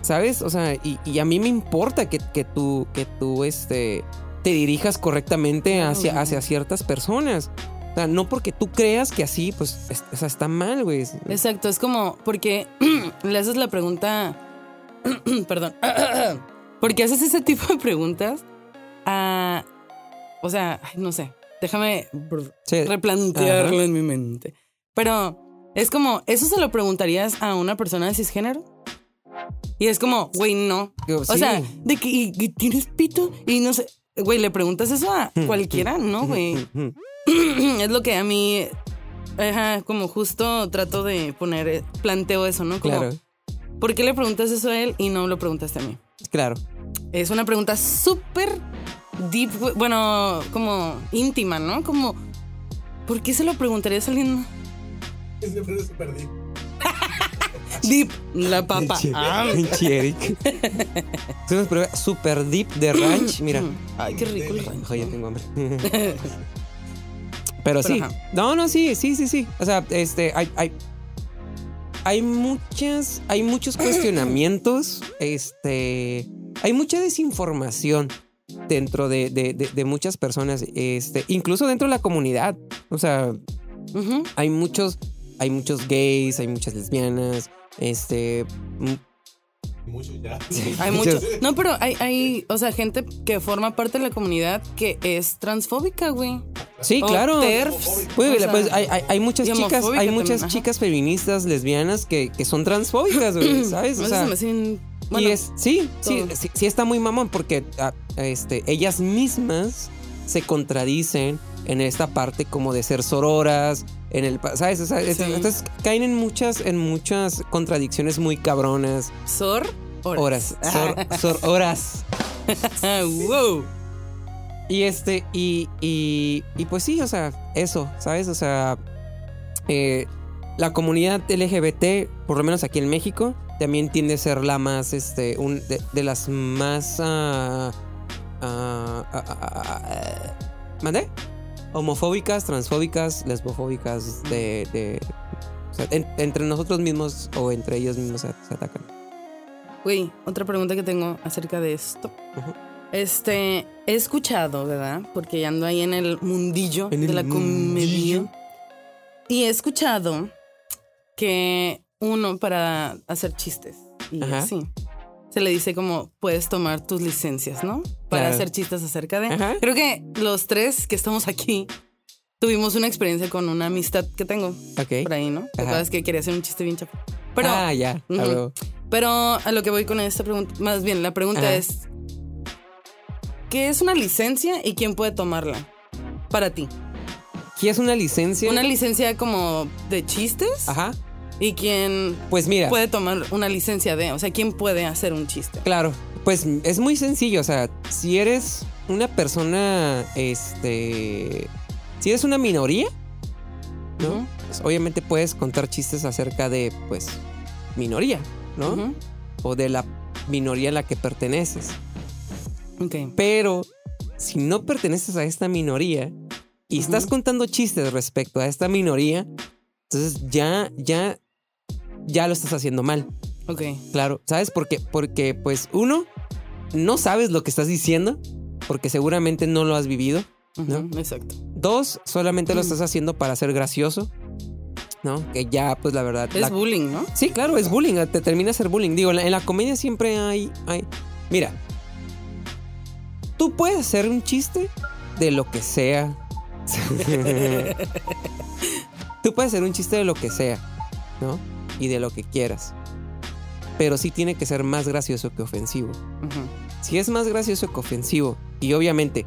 ¿sabes? O sea, y, y a mí me importa que, que tú, que tú, este, te dirijas correctamente hacia, hacia ciertas personas. O sea, no porque tú creas que así, pues, es- o sea, está mal, güey. Exacto, es como porque *clears throat* le haces la pregunta, *clears throat* perdón, *clears throat* porque haces ese tipo de preguntas a, o sea, no sé, déjame Sí. replantearlo Ajá. en mi mente. Pero es como, ¿eso se lo preguntarías a una persona de cisgénero? Y es como, güey, no. O sí. sea, de que y- y tienes pito y no sé. Güey, le preguntas eso a cualquiera, ¿no, güey? Ujú. *clears throat* es lo que a mí, ajá, como justo trato de poner, eh, planteo eso, ¿no? Como, Claro, ¿por qué le preguntas eso a él y no lo preguntaste a mí? claro. Es una pregunta súper deep, güey, bueno, como íntima, ¿no? Como, ¿por qué se lo preguntarías a alguien? Es súper deep. *laughs* Deep, la papa. Pinche- Ah. Eric. Es una prueba super deep de ranch. Mira. Ay, qué rico el ranch. Tengo hambre. *laughs* Pero sí. No, no, sí, sí, sí, sí. O sea, este, hay, hay, hay muchas, hay muchos *coughs* cuestionamientos. Este, hay mucha desinformación dentro de, de- de- de muchas personas. Este, incluso dentro de la comunidad. O sea, hay muchos, hay muchos gays, hay muchas lesbianas. Este, m- Mucho ya. *laughs* Hay mucho. No, pero hay, hay, o sea, gente que forma parte de la comunidad que es transfóbica, güey. sí, O claro. TERFs. Pues, o sea, pues, hay, hay- hay muchas chicas, hay muchas también, ajá. chicas feministas lesbianas que, que son transfóbicas, güey, *clears throat* ¿sabes? O sea, me bueno, y es, sí, sí, sí, sí está muy mamón porque ah, este, ellas mismas se contradicen en esta parte como de ser sororas, en el, ¿sabes? O sea, es- Sí. entonces caen en muchas, en muchas contradicciones muy cabronas. Sor, Horas, sor, *laughs* sor- horas. wow. Y este, y, y, y pues sí, o sea, eso, ¿sabes? O sea, eh, la comunidad LGBT, por lo menos aquí en México, también tiende a ser la más, este, un, de, de las más... ah, ¿Mandé? Homofóbicas, transfóbicas, lesbofóbicas, de... de- o sea, en- entre nosotros mismos o entre ellos mismos se, se atacan. Güey, otra pregunta que tengo acerca de esto. Este, he escuchado, ¿verdad? Porque ando ahí en el mundillo En de el la mundillo. comedia. Y he escuchado que uno para hacer chistes y Ajá. así se le dice como puedes tomar tus licencias, ¿no? Para Claro. hacer chistes acerca de. Ajá. Creo que los tres que estamos aquí tuvimos una experiencia con una amistad que tengo Ok. por ahí, ¿no? ¿Te Ajá. acuerdas que quería hacer un chiste bien chafa? Pero ah, ya. Ujú. huevo. pero a lo que voy con esta pregunta, más bien la pregunta Ajá. es, ¿qué es una licencia y quién puede tomarla? Para ti. ¿Quieres una licencia? Una licencia como de chistes Ajá. Y quién Pues mira. puede tomar una licencia de, o sea, quién puede hacer un chiste. Claro, pues es muy sencillo, o sea, si eres una persona, este, si eres una minoría, ¿no? Pues, obviamente puedes contar chistes acerca de, pues, minoría, ¿no? O de la minoría a la que perteneces. Ok. Pero si no perteneces a esta minoría y estás contando chistes respecto a esta minoría, entonces ya, ya, ya lo estás haciendo mal. Ok. Claro, ¿sabes por qué? Porque, pues, uno, no sabes lo que estás diciendo, porque seguramente no lo has vivido. ¿No? Exacto. Dos, solamente lo Mm. estás haciendo para ser gracioso, ¿no? Que ya, pues, la verdad. Es la- bullying, ¿no? Sí, claro, es bullying, te termina ser bullying. Digo, en la, en la comedia siempre hay, hay. Mira, tú puedes hacer un chiste de lo que sea. *laughs* *laughs* tú puedes hacer un chiste de lo que sea, ¿no? Y de lo que quieras. Pero sí tiene que ser más gracioso que ofensivo. Si es más gracioso que ofensivo, y obviamente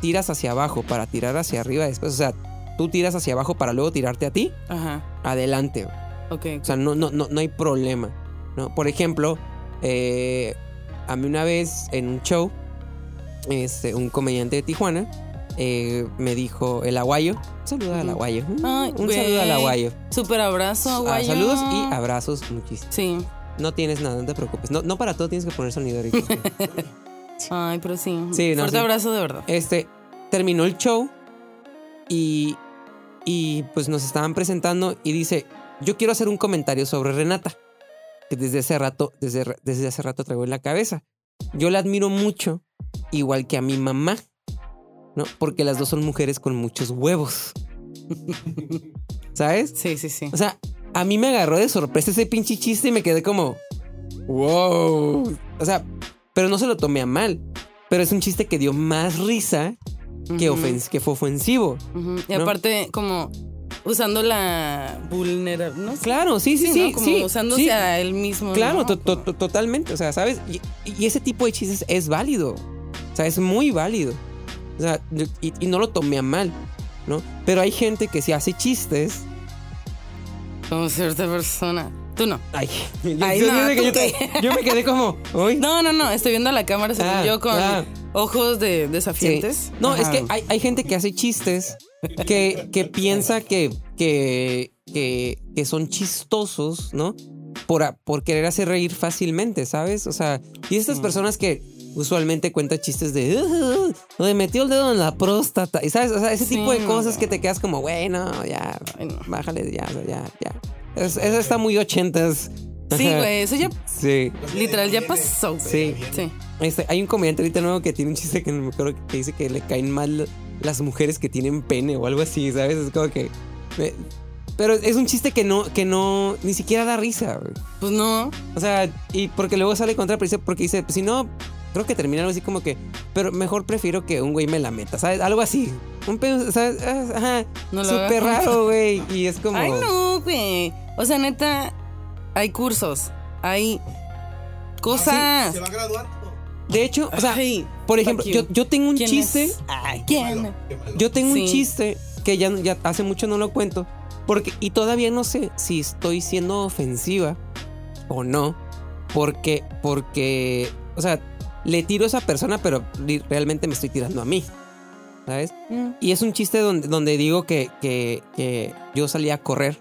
tiras hacia abajo para tirar hacia arriba después, o sea, tú tiras hacia abajo para luego tirarte a ti, Ajá. adelante. O sea, no, no, no, no hay problema. ¿no? Por ejemplo, eh, a mí una vez en un show, este, un comediante de Tijuana eh, me dijo el aguayo. Un saludo al aguayo. Ay, un saludo al aguayo. Super abrazo, Ah, guayo. saludos y abrazos muchísimo. Sí. No tienes nada, no te preocupes. No, no para todo tienes que poner sonido ahorita. *laughs* Ay, pero sí. Sí, no, Fuerte sí. abrazo de verdad. Este, terminó el show y, y pues nos estaban presentando y dice, yo quiero hacer un comentario sobre Renata, que desde hace rato, desde, desde hace rato traigo en la cabeza. Yo la admiro mucho, igual que a mi mamá, ¿no? Porque las dos son mujeres con muchos huevos. ¿Sabes? Sí, sí, sí. O sea, a mí me agarró de sorpresa ese pinche chiste y me quedé como, wow. O sea, pero no se lo tomé a mal. Pero es un chiste que dio más risa que, fue ofensivo. Y ¿no? aparte, como usando la vulnerabilidad, ¿no? Claro, sí, sí, sí. ¿no? Como sí, usándose sí. a él mismo. Claro, ¿no? to- to- totalmente. O sea, ¿sabes? Y, y ese tipo de chistes es válido. O sea, es muy válido. O sea, y, y no lo tomé a mal, ¿no? Pero hay gente que si hace chistes. Como cierta persona. Tú no. Ay, *laughs* Ay, yo- no, yo- me quedé como. No, no, no. Estoy viendo a la cámara, según Ah, yo, con ah. ojos de Sí. desafiantes. No, Ajá. es que hay, hay gente que hace chistes que, que piensa que, que, que, que son chistosos, ¿no? Por, por querer hacer reír fácilmente, ¿sabes? O sea, y estas Sí. personas que usualmente cuentan chistes de, "Uh, me metió el dedo en la próstata, y sabes, o sea, ese Sí, tipo de no. cosas que te quedas como, bueno, ya, Ay, no. bájale, ya, ya, ya. Es- eso está muy ochentas. Sí, *laughs* güey. Eso ya, Sí. literal, ya pasó. Sí. Sí. Este, hay un comediante ahorita nuevo que tiene un chiste que no me acuerdo que dice que le caen mal las mujeres que tienen pene o algo así, ¿sabes? Es como que. me- pero es un chiste que no, que no, ni siquiera da risa. Pues no. O sea, y porque luego sale contra dice, porque dice, pues, si no, creo que termina algo así como que, pero mejor prefiero que un güey me la meta, ¿sabes? Algo así. Un pedo, ¿sabes? Ah, Ajá. No Súper raro, güey. Y es como. Ay, no, güey. O sea, neta, hay cursos. Hay cosas. Se va graduando. De hecho, o sea, Ay, por ejemplo, yo, yo tengo un ¿quién chiste. es? Ay, ¿quién? Qué malo. Yo tengo un chiste que ya, ya hace mucho no lo cuento. Porque, y todavía no sé si estoy siendo ofensiva o no. Porque, porque, o sea, le tiro a esa persona, pero realmente me estoy tirando a mí. ¿Sabes? Mm. Y es un chiste donde, donde digo que, que, que yo salía a correr,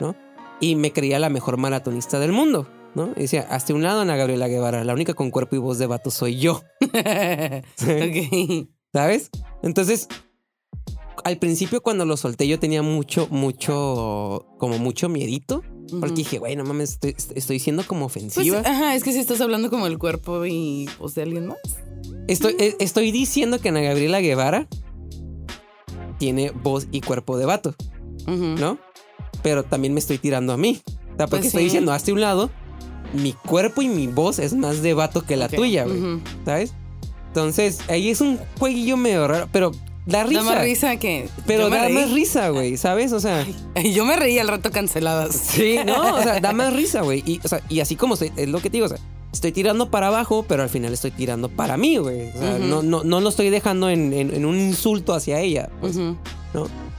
¿no? Y me creía la mejor maratonista del mundo, ¿no? Y decía, hasta un lado Ana Gabriela Guevara, la única con cuerpo y voz de vato soy yo. *laughs* ok. ¿Sabes? Entonces, al principio cuando lo solté yo tenía mucho, mucho, como mucho miedito. Porque dije, güey, no mames, estoy, estoy siendo como Pues, ofensiva. ajá, es que si estás hablando como el cuerpo y pues de alguien más. Estoy, eh, estoy diciendo que Ana Gabriela Guevara tiene voz y cuerpo de vato. ¿no? Pero también me estoy tirando a mí. O sea, porque Pues estoy sí. diciendo, hazte un lado, mi cuerpo y mi voz es más de vato que la tuya, güey. ¿Sabes? Entonces, ahí es un jueguillo medio raro, pero da risa. Da más risa que. Pero da reí. más risa, güey, ¿sabes? O sea, Ay, Yo me reí al rato canceladas. sí, no, o sea, da más risa, güey. Y, o sea, y así como estoy- es lo que te digo, o sea, estoy tirando para abajo, pero al final estoy tirando para mí, güey. O sea, no, no, no lo estoy dejando en, en- en un insulto hacia ella, pues. ¿no?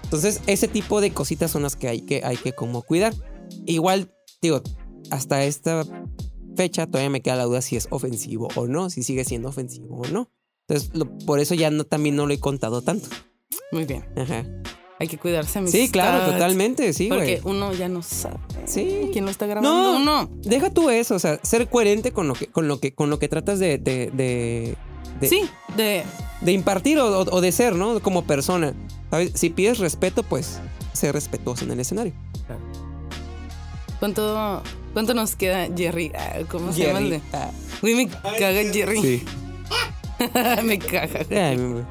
Entonces, ese tipo de cositas son las que hay que, hay que como cuidar. Igual, digo, hasta esta fecha todavía me queda la duda si es ofensivo o no, si sigue siendo ofensivo o no. Entonces, lo- por eso ya no, también no lo he contado tanto. Muy bien. Ajá. Hay que cuidarse, Sí, claro, totalmente, sí, Porque güey. uno ya no sabe. Sí. ¿Quién lo está grabando? No, Uno. Deja tú eso, o sea, ser coherente con lo que, con lo que, con lo que tratas de, de, de, de- Sí, de. de impartir o, o- o de ser, ¿no? Como persona. ¿Sabes? Si pides respeto, pues sé respetuoso en el escenario. ¿Cuánto, cuánto nos queda, Jerry? Ah, ¿Cómo se llama el de? Ah, Uy, me caga Jerry. sí. *laughs* me caga. Ay, mi-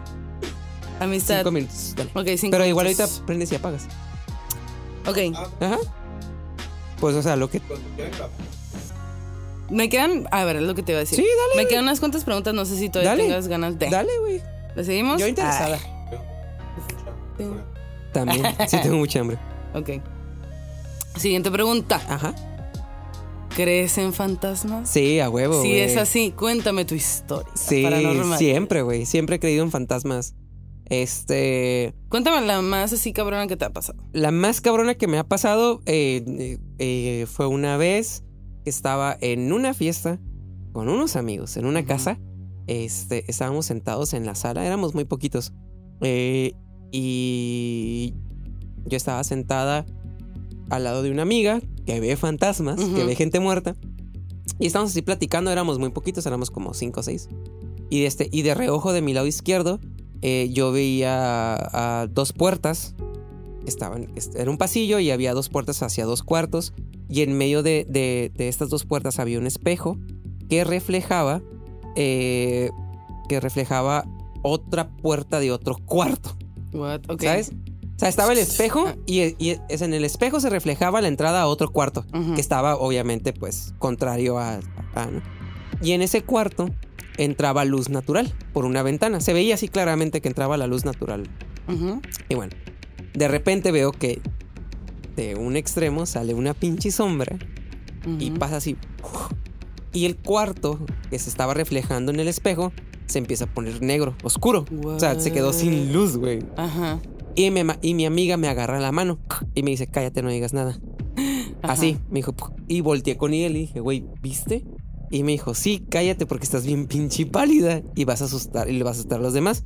Amistad. cinco minutos, dale. Ok, cinco Pero igual minutos. ahorita prendes y apagas. Ok, Ajá. Pues, o sea, lo que. Me quedan. A ver, es lo que te iba a decir. Sí, dale. Me quedan unas cuantas preguntas, no sé si todavía Dale. tengas ganas de. Dale, güey. ¿Le seguimos? Yo interesada. También. Sí, tengo mucha hambre. Ah, ok. Siguiente pregunta. Ajá. ¿Crees en fantasmas? Sí, a huevo. si es así, cuéntame tu historia. Sí, paranormal. siempre, güey. Siempre he creído en fantasmas. Este. Cuéntame la más así cabrona que te ha pasado. La más cabrona que me ha pasado eh, eh, fue una vez que estaba en una fiesta con unos amigos, en una casa. Este, estábamos sentados en la sala, éramos muy poquitos. Eh, y yo estaba sentada al lado de una amiga que ve fantasmas, que ve gente muerta. Y estábamos así platicando, éramos muy poquitos, éramos como cinco o seis. Y de, este, y de reojo de mi lado izquierdo, eh, yo veía a dos puertas. Estaban, era un pasillo y había dos puertas hacia dos cuartos. Y en medio de, de- de estas dos puertas había un espejo que reflejaba. eh, que reflejaba otra puerta de otro cuarto. What? Ok. ¿Sabes? O sea, estaba el espejo y, y es en el espejo se reflejaba la entrada a otro cuarto que estaba obviamente pues contrario a, a- ¿no? y en ese cuarto entraba luz natural por una ventana se veía así claramente que entraba la luz natural y bueno de repente veo que de un extremo sale una pinche sombra y pasa así. Y el cuarto que se estaba reflejando en el espejo se empieza a poner negro, oscuro. O sea, se quedó sin luz, güey. Ajá. Y mi, y mi amiga me agarra la mano y me dice, cállate, no digas nada. Ajá. Así, me dijo, y volteé con ella y dije, güey, ¿viste? Y me dijo, sí, cállate porque estás bien pinche pálida y vas a asustar y le vas a asustar a los demás.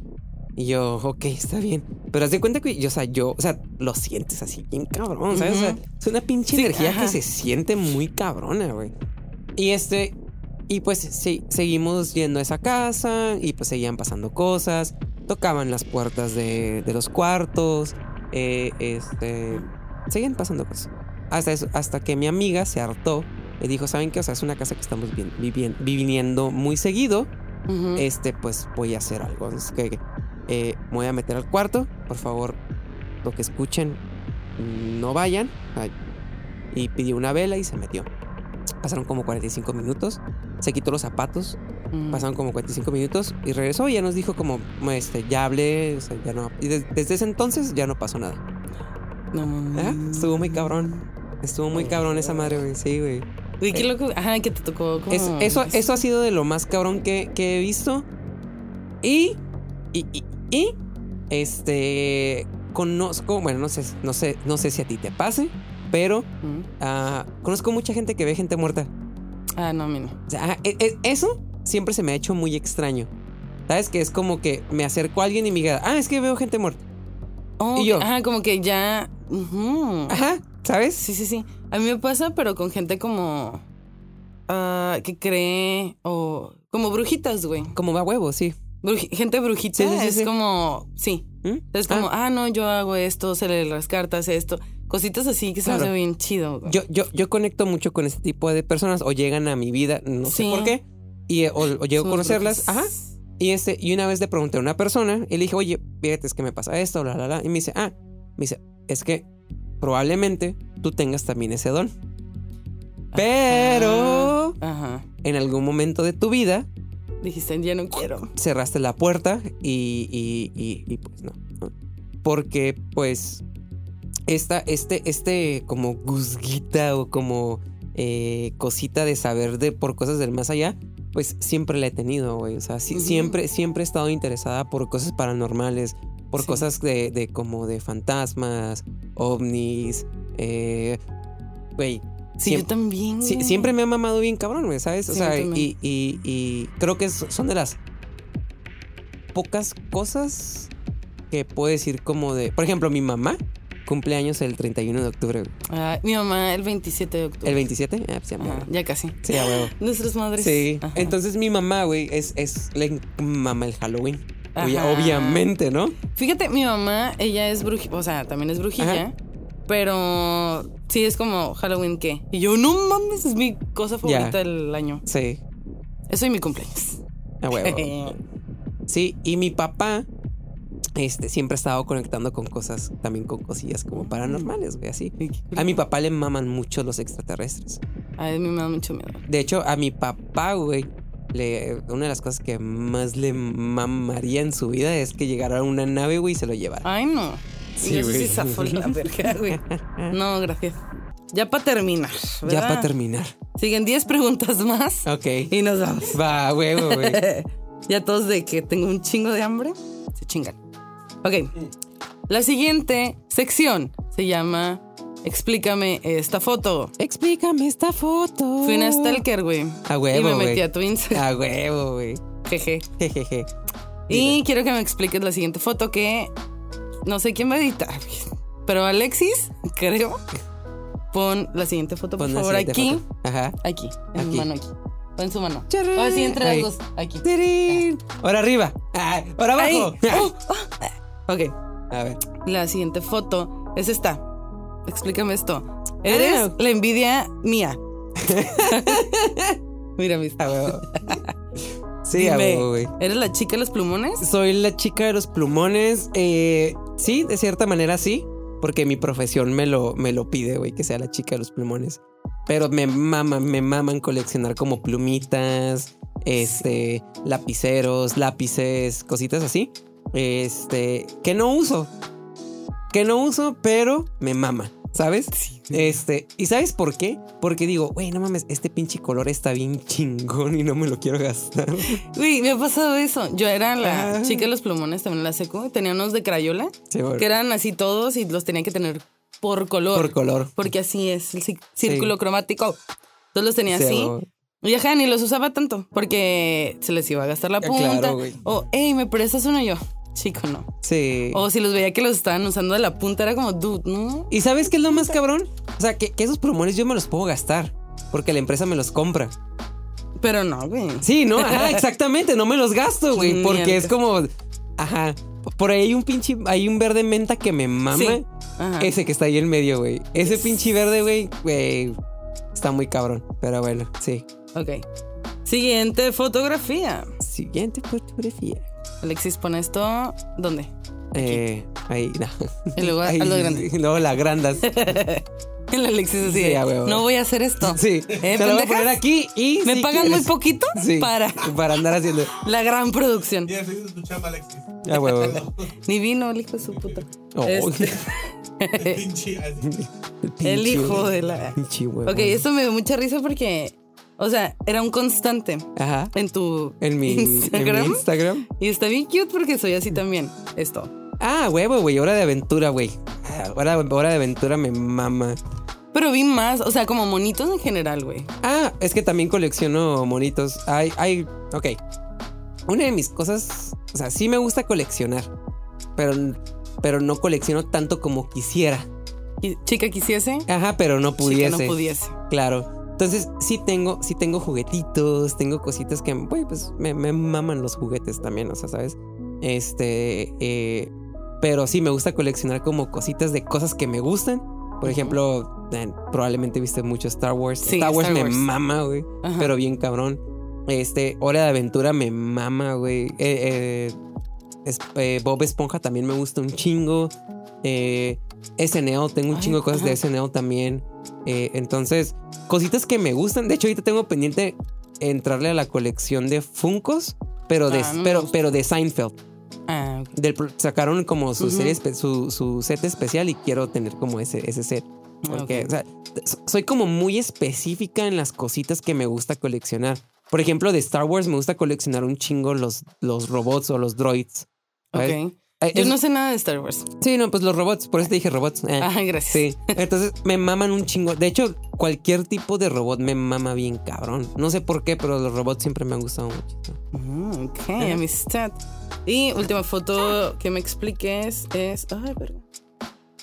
Y yo, ok, está bien. Pero haz de cuenta que yo, o sea, yo, o sea, lo sientes así bien cabrón, ¿sabes? O sea, es una pinche Sí, energía ajá. que se siente muy cabrona, güey. Y este, y pues sí, seguimos yendo a esa casa y pues seguían pasando cosas. Tocaban las puertas de, de los cuartos. eh, este, seguían pasando cosas. Hasta, eso- hasta que mi amiga se hartó y dijo, ¿saben qué? O sea, es una casa que estamos vi- vivien- viviendo muy seguido. Ujú. Este, pues voy a hacer algo. Entonces, que, eh, me voy a meter al cuarto. Por favor, lo que escuchen, no vayan. Ay. Y pidió una vela y se metió. Pasaron como 45 minutos. Se quitó los zapatos. Ujú. Pasaron como 45 minutos y regresó y ya nos dijo como, este, ya hablé, o sea, ya no. Y des- desde ese entonces ya no pasó nada. No. Ajá, Estuvo muy cabrón. Estuvo muy cabrón esa madre, güey. Sí, güey. Güey, qué loco. Ajá, que te tocó como. Es- eso, eso ha sido de lo más cabrón que, que he visto. Y, y, y, y, este, conozco, bueno, no sé, no sé, no sé si a ti te pase, pero Ujú. ah, conozco mucha gente que ve gente muerta. Ah, no, a mí no. O sea, e- e- eso siempre se me ha hecho muy extraño. ¿Sabes? Que es como que me acerco a alguien y me diga, ah, es que veo gente muerta. Oh, Y yo. Ajá, como que ya. Ajá, ¿sabes? Sí, sí, sí. A mí me pasa, pero con gente como. ah, que cree. O. Como brujitas, güey. Como va huevo, sí. Gente brujita Sí, sí, sí, es como. Sí. ¿Mm? Es como, ah. no, yo hago esto, se lee las cartas, esto. Cositas así que se Claro. hace bien chido. Yo, yo, yo conecto mucho con este tipo de personas o llegan a mi vida, no sé por qué, y, o, o llego a conocerlas. Ajá. Y, este, y una vez le pregunté a una persona y le dije, oye, fíjate, es que me pasa esto, bla, bla, bla. Y me dice, ah, me dice, es que probablemente tú tengas también ese don. Pero Ajá. en algún momento de tu vida Dijiste, ya no quiero. cerraste la puerta y, y, y- y, pues no, ¿no? Porque pues esta, este, este como guzguita o como eh, cosita de saber de por cosas del más allá, pues siempre la he tenido, güey. O sea, siempre, siempre he estado interesada por cosas paranormales, por Sí. cosas de, de como de fantasmas, ovnis, eh, güey. Sí, siem- yo también. Sí, güey. siempre me ha mamado bien cabrón, güey, ¿sabes? O sea, y, y- y creo que son de las pocas cosas que puedo decir como de... Por ejemplo, mi mamá cumple años el 31 de octubre. Ah, mi mamá el 27 de octubre. ¿El 27? Ah, pues ya Ajá, ya casi. Sí, a huevo. *laughs* Nuestras madres. Sí. Ajá. Entonces mi mamá, güey, es, es... Le mama el Halloween. Ajá. obviamente, ¿no? Fíjate, mi mamá, ella es brujilla, o sea, también es brujilla, pero sí es como Halloween, ¿qué? Y yo, no mames, es mi cosa favorita Ya. del año. Sí. Eso y mi cumpleaños. A huevo. *laughs* Sí, y mi papá este, siempre ha estado conectando con cosas, también con cosillas como paranormales, güey, así. A mi papá le maman mucho los extraterrestres. A mí me da mucho miedo. De hecho, a mi papá, güey, le, una de las cosas que más le mamaría en su vida es que llegara una nave, güey, y se lo llevara. Ay, no. Sí, Y eso güey. sí la *laughs* verga, güey. No, gracias. Ya para terminar. ya para terminar. Siguen 10 preguntas más Ok. y nos vamos. Va, huevo, güey. *laughs* ya todos de que tengo un chingo de hambre, se chingan. Ok. La siguiente sección se llama Explícame esta foto. Explícame esta foto. Fui una stalker, güey. A huevo, Y me metí a tu Instagram. A huevo, güey. Jeje. Jejeje. Y quiero que me expliques la siguiente foto que no sé quién va a editar, pero Alexis, creo. Pon la siguiente foto, por favor, aquí. foto. Ajá. Aquí, en Aquí. su mano aquí. Pon su mano. Charán. O así entre las dos. Aquí. Ahora arriba. Ah, ahora abajo. *laughs* Oh, oh. Ok. A ver. La siguiente foto es esta. Explícame esto. Eres Ah. la envidia mía. *laughs* Mira. A huevo. Sí, Dime, güey. ¿Eres la chica de los plumones? Soy la chica de los plumones. Eh, sí, de cierta manera sí. Porque mi profesión me lo, me lo pide, güey, que sea la chica de los plumones. Pero me maman, me maman coleccionar como plumitas, este, lapiceros, lápices, cositas así. Este, que no uso. Que no uso, pero me mama. ¿Sabes? Este, ¿y sabes por qué? Porque digo, güey, no mames, este pinche color está bien chingón y no me lo quiero gastar. *laughs* Uy, me ha pasado eso. Yo era la Ah. chica de los plumones, también la seco. Tenía unos de Crayola, Sí, que eran así todos y los tenía que tener por color. Por color. Porque así es el círculo cromático. Entonces los tenía Sí, así. güey. Y ajá, ni los usaba tanto porque se les iba a gastar la Ah, punta. claro, o, hey, ¿me prestas uno yo? Chico, no. Sí. O si los veía que los estaban usando de la punta, era como, dude, ¿no? ¿Y sabes qué es lo más cabrón? O sea, que, que esos plumones yo me los puedo gastar. Porque la empresa me los compra. Pero no, güey. Sí, ¿no? Ajá, exactamente. No me los gasto, *laughs* güey. Porque Mierda. es como. Ajá. Por ahí hay un pinche. Hay un verde menta que me mama. Sí. Ajá. Ese que está ahí en medio, güey. Ese pinche verde, güey. Güey. Está muy cabrón. Pero bueno, sí. Ok. Siguiente fotografía. Siguiente fotografía. Alexis, pone esto. ¿Dónde? Eh, ahí, no. *laughs* Y luego Ahí, a lo grande. *laughs* y luego las grandas. *laughs* El Alexis así Sí, no voy a hacer esto. Sí. ¿Eh, Te lo voy a poner aquí y. Me si pagan muy poquito Sí. para Para andar haciendo. la gran producción. Ya, estoy tu chamba, Alexis. Ya, huevo. Ni vino el hijo de su puta. Oh, Este, Pinche, el pinche- hijo de la. Pinche huevo. Ok, esto me dio mucha risa porque, o sea, era un constante Ajá. en tu En mi Instagram. En mi Instagram. Y está bien cute porque soy así también. Esto. Ah, huevo, güey. Hora de aventura, güey. Ah, Hora, hora de aventura me mama. Pero vi más, o sea, como monitos en general, güey. Ah, es que también colecciono monitos. Hay, hay. Ok. Una de mis cosas. O sea, sí me gusta coleccionar. Pero, pero no colecciono tanto como quisiera. Chica quisiese, Ajá, pero no chica pudiese. no pudiese. Claro. Entonces, sí tengo, sí tengo juguetitos, tengo cositas que, pues me, me maman los juguetes también, o sea, ¿sabes? Este, eh, pero sí me gusta coleccionar como cositas de cosas que me gustan. Por ejemplo, eh, probablemente viste mucho Star Wars. Sí, Star Wars Star me mama, güey, pero bien cabrón. Este, Hora de Aventura me mama, güey. Eh, es- Bob Esponja también me gusta un chingo. Eh, SNL, tengo un Ay, chingo de cosas de ajá. SNL también. Eh, entonces, cositas que me gustan. De hecho, ahorita tengo pendiente entrarle a la colección de Funkos, pero de, Ah, no pero, pero de Seinfeld. Ah. Del sacaron como su serie, su, su set especial y quiero tener como ese, ese set. Porque, o sea, soy como muy específica en las cositas que me gusta coleccionar. Por ejemplo, de Star Wars me gusta coleccionar un chingo los, los robots o los droids. ¿sabes? Eh, Yo es- no sé nada de Star Wars. Sí, no, pues los robots, por eso te dije robots. Eh, Ah, gracias. Sí, entonces me maman un chingo. De hecho, cualquier tipo de robot me mama bien cabrón. No sé por qué, pero los robots siempre me han gustado mucho. Mm, ok, amistad. Y última foto que me expliques es. Ay, verga.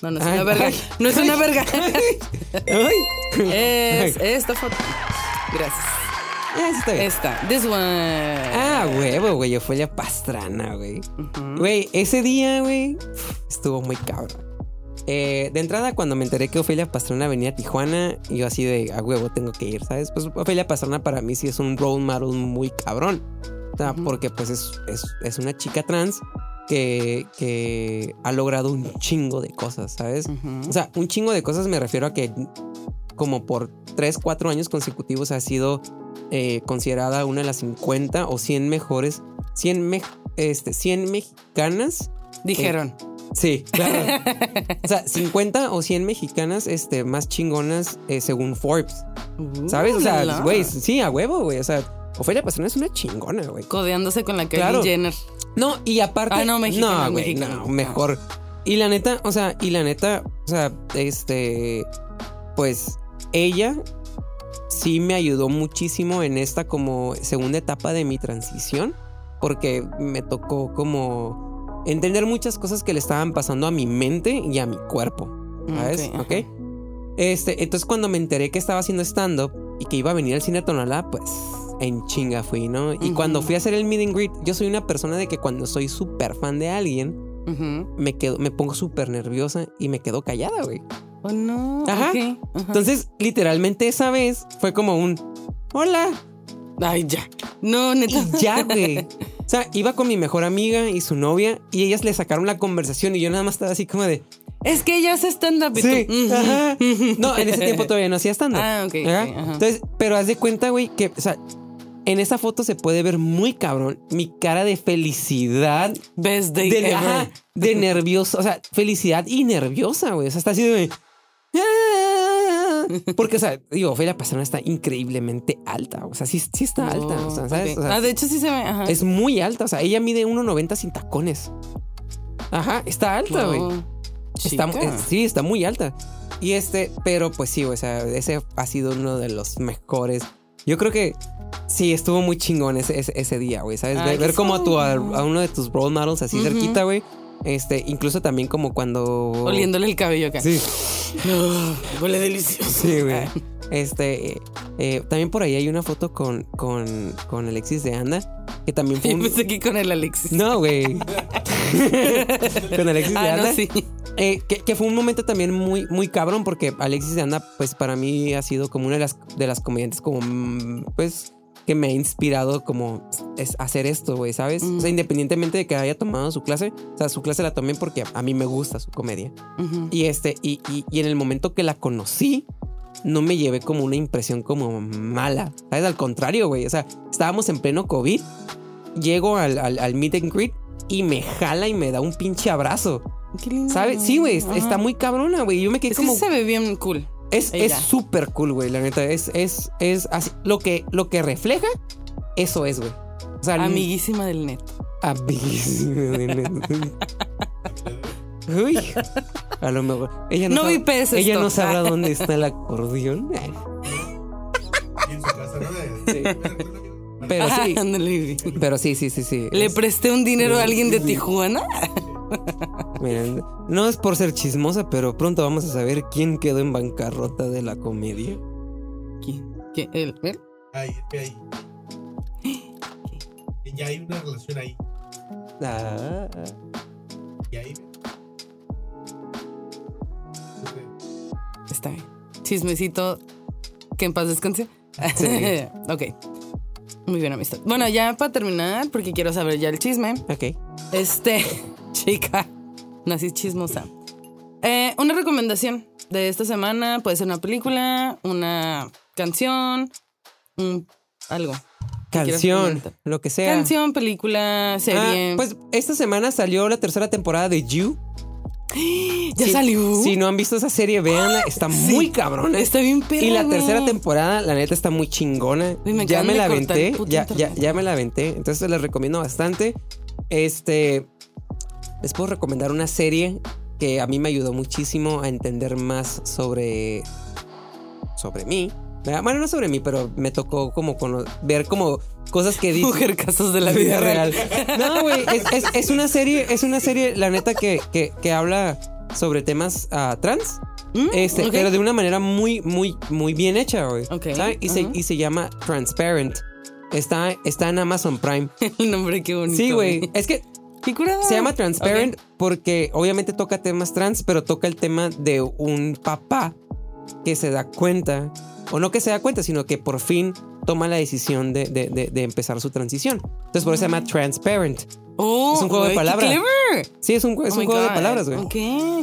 No, no es Ay, una verga. ay. no es una verga. *laughs* Ay. *laughs* es esta foto. Gracias. Ah, está bien. Esta. This one. Ah, huevo, güey. Ofelia Pastrana, güey. Güey, ese día, güey, estuvo muy cabrón. Eh, de entrada, cuando me enteré que Ofelia Pastrana venía a Tijuana, yo así de a huevo tengo que ir, ¿sabes? Pues Ofelia Pastrana para mí sí es un role model muy cabrón. O sea, porque pues es, es, es una chica trans que, que ha logrado un chingo de cosas, ¿sabes? O sea, un chingo de cosas me refiero a que como por 3, 4 años consecutivos ha sido eh, considerada una de las 50 o 100 mejores, 100, me- este, 100 mexicanas. Dijeron. Sí, claro. o sea, 50 o 100 mexicanas este, más chingonas eh, según Forbes. ¿Sabes? O sea, la. güey, sí, a huevo, güey. O sea, Ofelia Pastrana es una chingona, güey. Codeándose con la Kylie Claro. Jenner. No, y aparte. Ah, no, mexicana, No, güey, no, mejor. Y la neta, o sea, y la neta, o sea, este. Pues ella sí me ayudó muchísimo en esta como segunda etapa de mi transición. Porque me tocó como entender muchas cosas que le estaban pasando a mi mente y a mi cuerpo. ¿Sabes? Ok, ¿Ok? ajá. Este, entonces cuando me enteré que estaba haciendo stand-up y que iba a venir al cine Tonalá, pues en chinga fui, ¿no? Y Ujú. cuando fui a hacer el meet and greet, yo soy una persona de que cuando soy súper fan de alguien, Ujú. me quedo, me pongo súper nerviosa y me quedo callada, güey. Oh, no. Ajá. Entonces, literalmente esa vez fue como un hola. Ay, ya. No, neta. Y ya, güey. *laughs* O sea, iba con mi mejor amiga y su novia y ellas le sacaron la conversación y yo nada más estaba así como de. Es que ella hace stand-up. Sí, tú, ajá. No, en ese tiempo todavía no hacía stand-up. Ah, ok, ajá. Entonces, pero haz de cuenta, güey, que, o sea, en esa foto se puede ver muy cabrón mi cara de felicidad, Best day de, ever. ajá, de nervioso, o sea, felicidad y nerviosa, güey. O sea, está así de. Porque, o sea, digo, Ofelia Pastrana está increíblemente alta. O sea, sí, sí está alta. O sea, ¿sabes? Ok. O sea, ah, de hecho sí se ve. Ajá. es muy alta. O sea, ella mide 1,90 sin tacones. Ajá, está alta, güey. Wow. Está, Chica. eh, sí, está muy alta. Y este, pero pues sí, o sea, ese ha sido uno de los mejores. Yo creo que sí, estuvo muy chingón ese, ese, ese día, güey, ¿sabes? Ay, ver ver como a, tu, a, a uno de tus role models así Ujú. cerquita, güey. Este, incluso también como cuando... Oliéndole el cabello acá. Sí, *gasps* huele delicioso. sí, güey. Este, eh, también por ahí hay una foto con, con, con Alexis de Anda, que también fue *laughs* Yo un... pensé que con el Alexis. No, güey. con Alexis de *laughs* ah, Anda. no, sí. Eh, que, que fue un momento también muy, muy cabrón porque Alexis de Anda, pues para mí ha sido como una de las, de las comediantes como, mm, pues, que me ha inspirado como es hacer esto, güey, ¿sabes? O sea, Mm. independientemente de que haya tomado su clase, o sea, su clase la tomé porque a mí me gusta su comedia. Y este, y, y, y en el momento que la conocí, no me llevé como una impresión como mala, ¿sabes? Al contrario, güey, o sea, estábamos en pleno COVID, llego al, al, al meet and greet y me jala y me da un pinche abrazo. Qué lindo. ¿Sabes? Sí, güey, está muy cabrona, güey. Yo me quedé Es que como. sí se ve bien cool. Es súper cool, güey, la neta. Es, es, es así. Lo que, lo que refleja, eso es, güey. O sea, Amiguísima del net. amiguísimo de neta. *laughs* Uy. A lo mejor. Ella no, No sabe- vipes Ella esto. no sabrá dónde está el acordeón. *laughs* Y en su casa, ¿no? De- Pero sí. *laughs* Pero sí, sí, sí, sí. ¿Le Es- presté un dinero a alguien de Tijuana? *laughs* miren, no es por ser chismosa, pero pronto vamos a saber quién quedó en bancarrota de la comedia. ¿Quién? ¿Quién? ¿Él? ¿Él? Ahí. Que ya hay una relación ahí. Ah. Y ahí. Está bien. Chismecito. Que en paz descanse. Sí. *laughs* ok. Muy bien, amistad. Bueno, ya para terminar, porque quiero saber ya el chisme. Ok. Este, chica, nací chismosa. Eh, una recomendación de esta semana puede ser una película, una canción, un algo. Canción, lo que sea. Canción, película, serie. Ah, pues esta semana salió la tercera temporada de You. ya Si- salió. Si no han visto esa serie, véanla. Está *gasps* muy cabrona. Está bien perra. Y la tercera temporada, la neta, está muy chingona. Uy, me ya me la aventé. Ya, ya, ya me la aventé. Entonces les recomiendo bastante. Este. Les puedo recomendar una serie que a mí me ayudó muchísimo a entender más sobre. sobre mí. Bueno, no sobre mí, pero me tocó como cono- ver como cosas que dije. Mujer casos de la vida real. No, güey, es, es- es una serie, es una serie, la neta, que, que, que habla sobre temas ah, trans. Mm, Este, ok. pero de una manera muy, muy, muy bien hecha, güey. Ok, ¿sabes? Y, se, ajá. y se llama Transparent. Está, está en Amazon Prime. *laughs* El nombre, qué bonito. Sí, güey. Es que Qué curada. se llama Transparent Ok. porque obviamente toca temas trans, pero toca el tema de un papá que se da cuenta, o no que se da cuenta, sino que por fin toma la decisión de, de- de- de empezar su transición. Entonces por eso se llama Transparent. Oh, Es un juego de güey, qué palabras. Sí, es un, es Oh un juego de God. palabras, güey. Ok,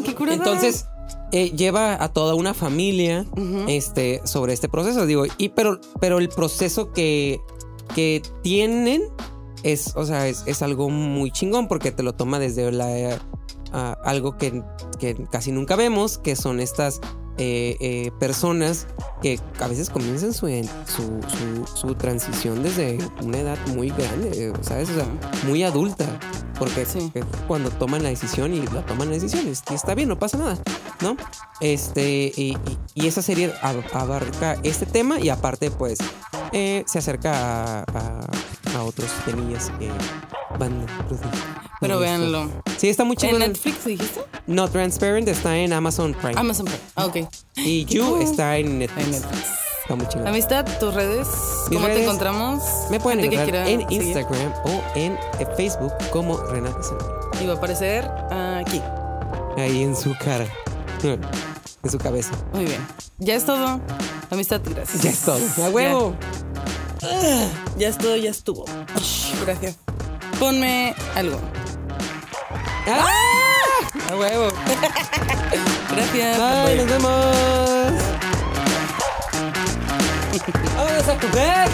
qué curada. Entonces, eh, lleva a toda una familia Ujú. este, sobre este proceso, digo, y pero, pero el proceso que, que tienen es, o sea, es, es algo muy chingón porque te lo toma desde la, algo que, que casi nunca vemos, que son estas eh, eh, personas que a veces comienzan su, su, su- su transición desde una edad muy grande, ¿sabes? O sea, muy adulta, porque Sí. cuando toman la decisión y la toman la decisión, y está bien, no pasa nada, ¿no? Este, y, y- y esa serie ab- abarca este tema y aparte, pues, eh, se acerca a, a- a otros temillas que van Pero véanlo. Sí, está muy ¿En chingón. Netflix dijiste? No, Transparent está en Amazon Prime. Amazon Prime. Ah, ok. y You está en Netflix. En Netflix. Está muy chingón. Amistad, tus redes. Mis ¿Cómo te encontramos? Me pueden encontrar en seguir. Instagram o en eh, Facebook como Renata Senori. Y va a aparecer aquí. Ahí en su cara. *laughs* En su cabeza. Muy bien. Ya es todo. Amistad, gracias. Ya es todo. ¡A huevo! Ya, ya es todo, ya estuvo. Gracias. Ponme algo. ¡Ah! ¡A huevo! *laughs* Gracias. Bye, nos vemos. *laughs* ¡Vámonos a comer!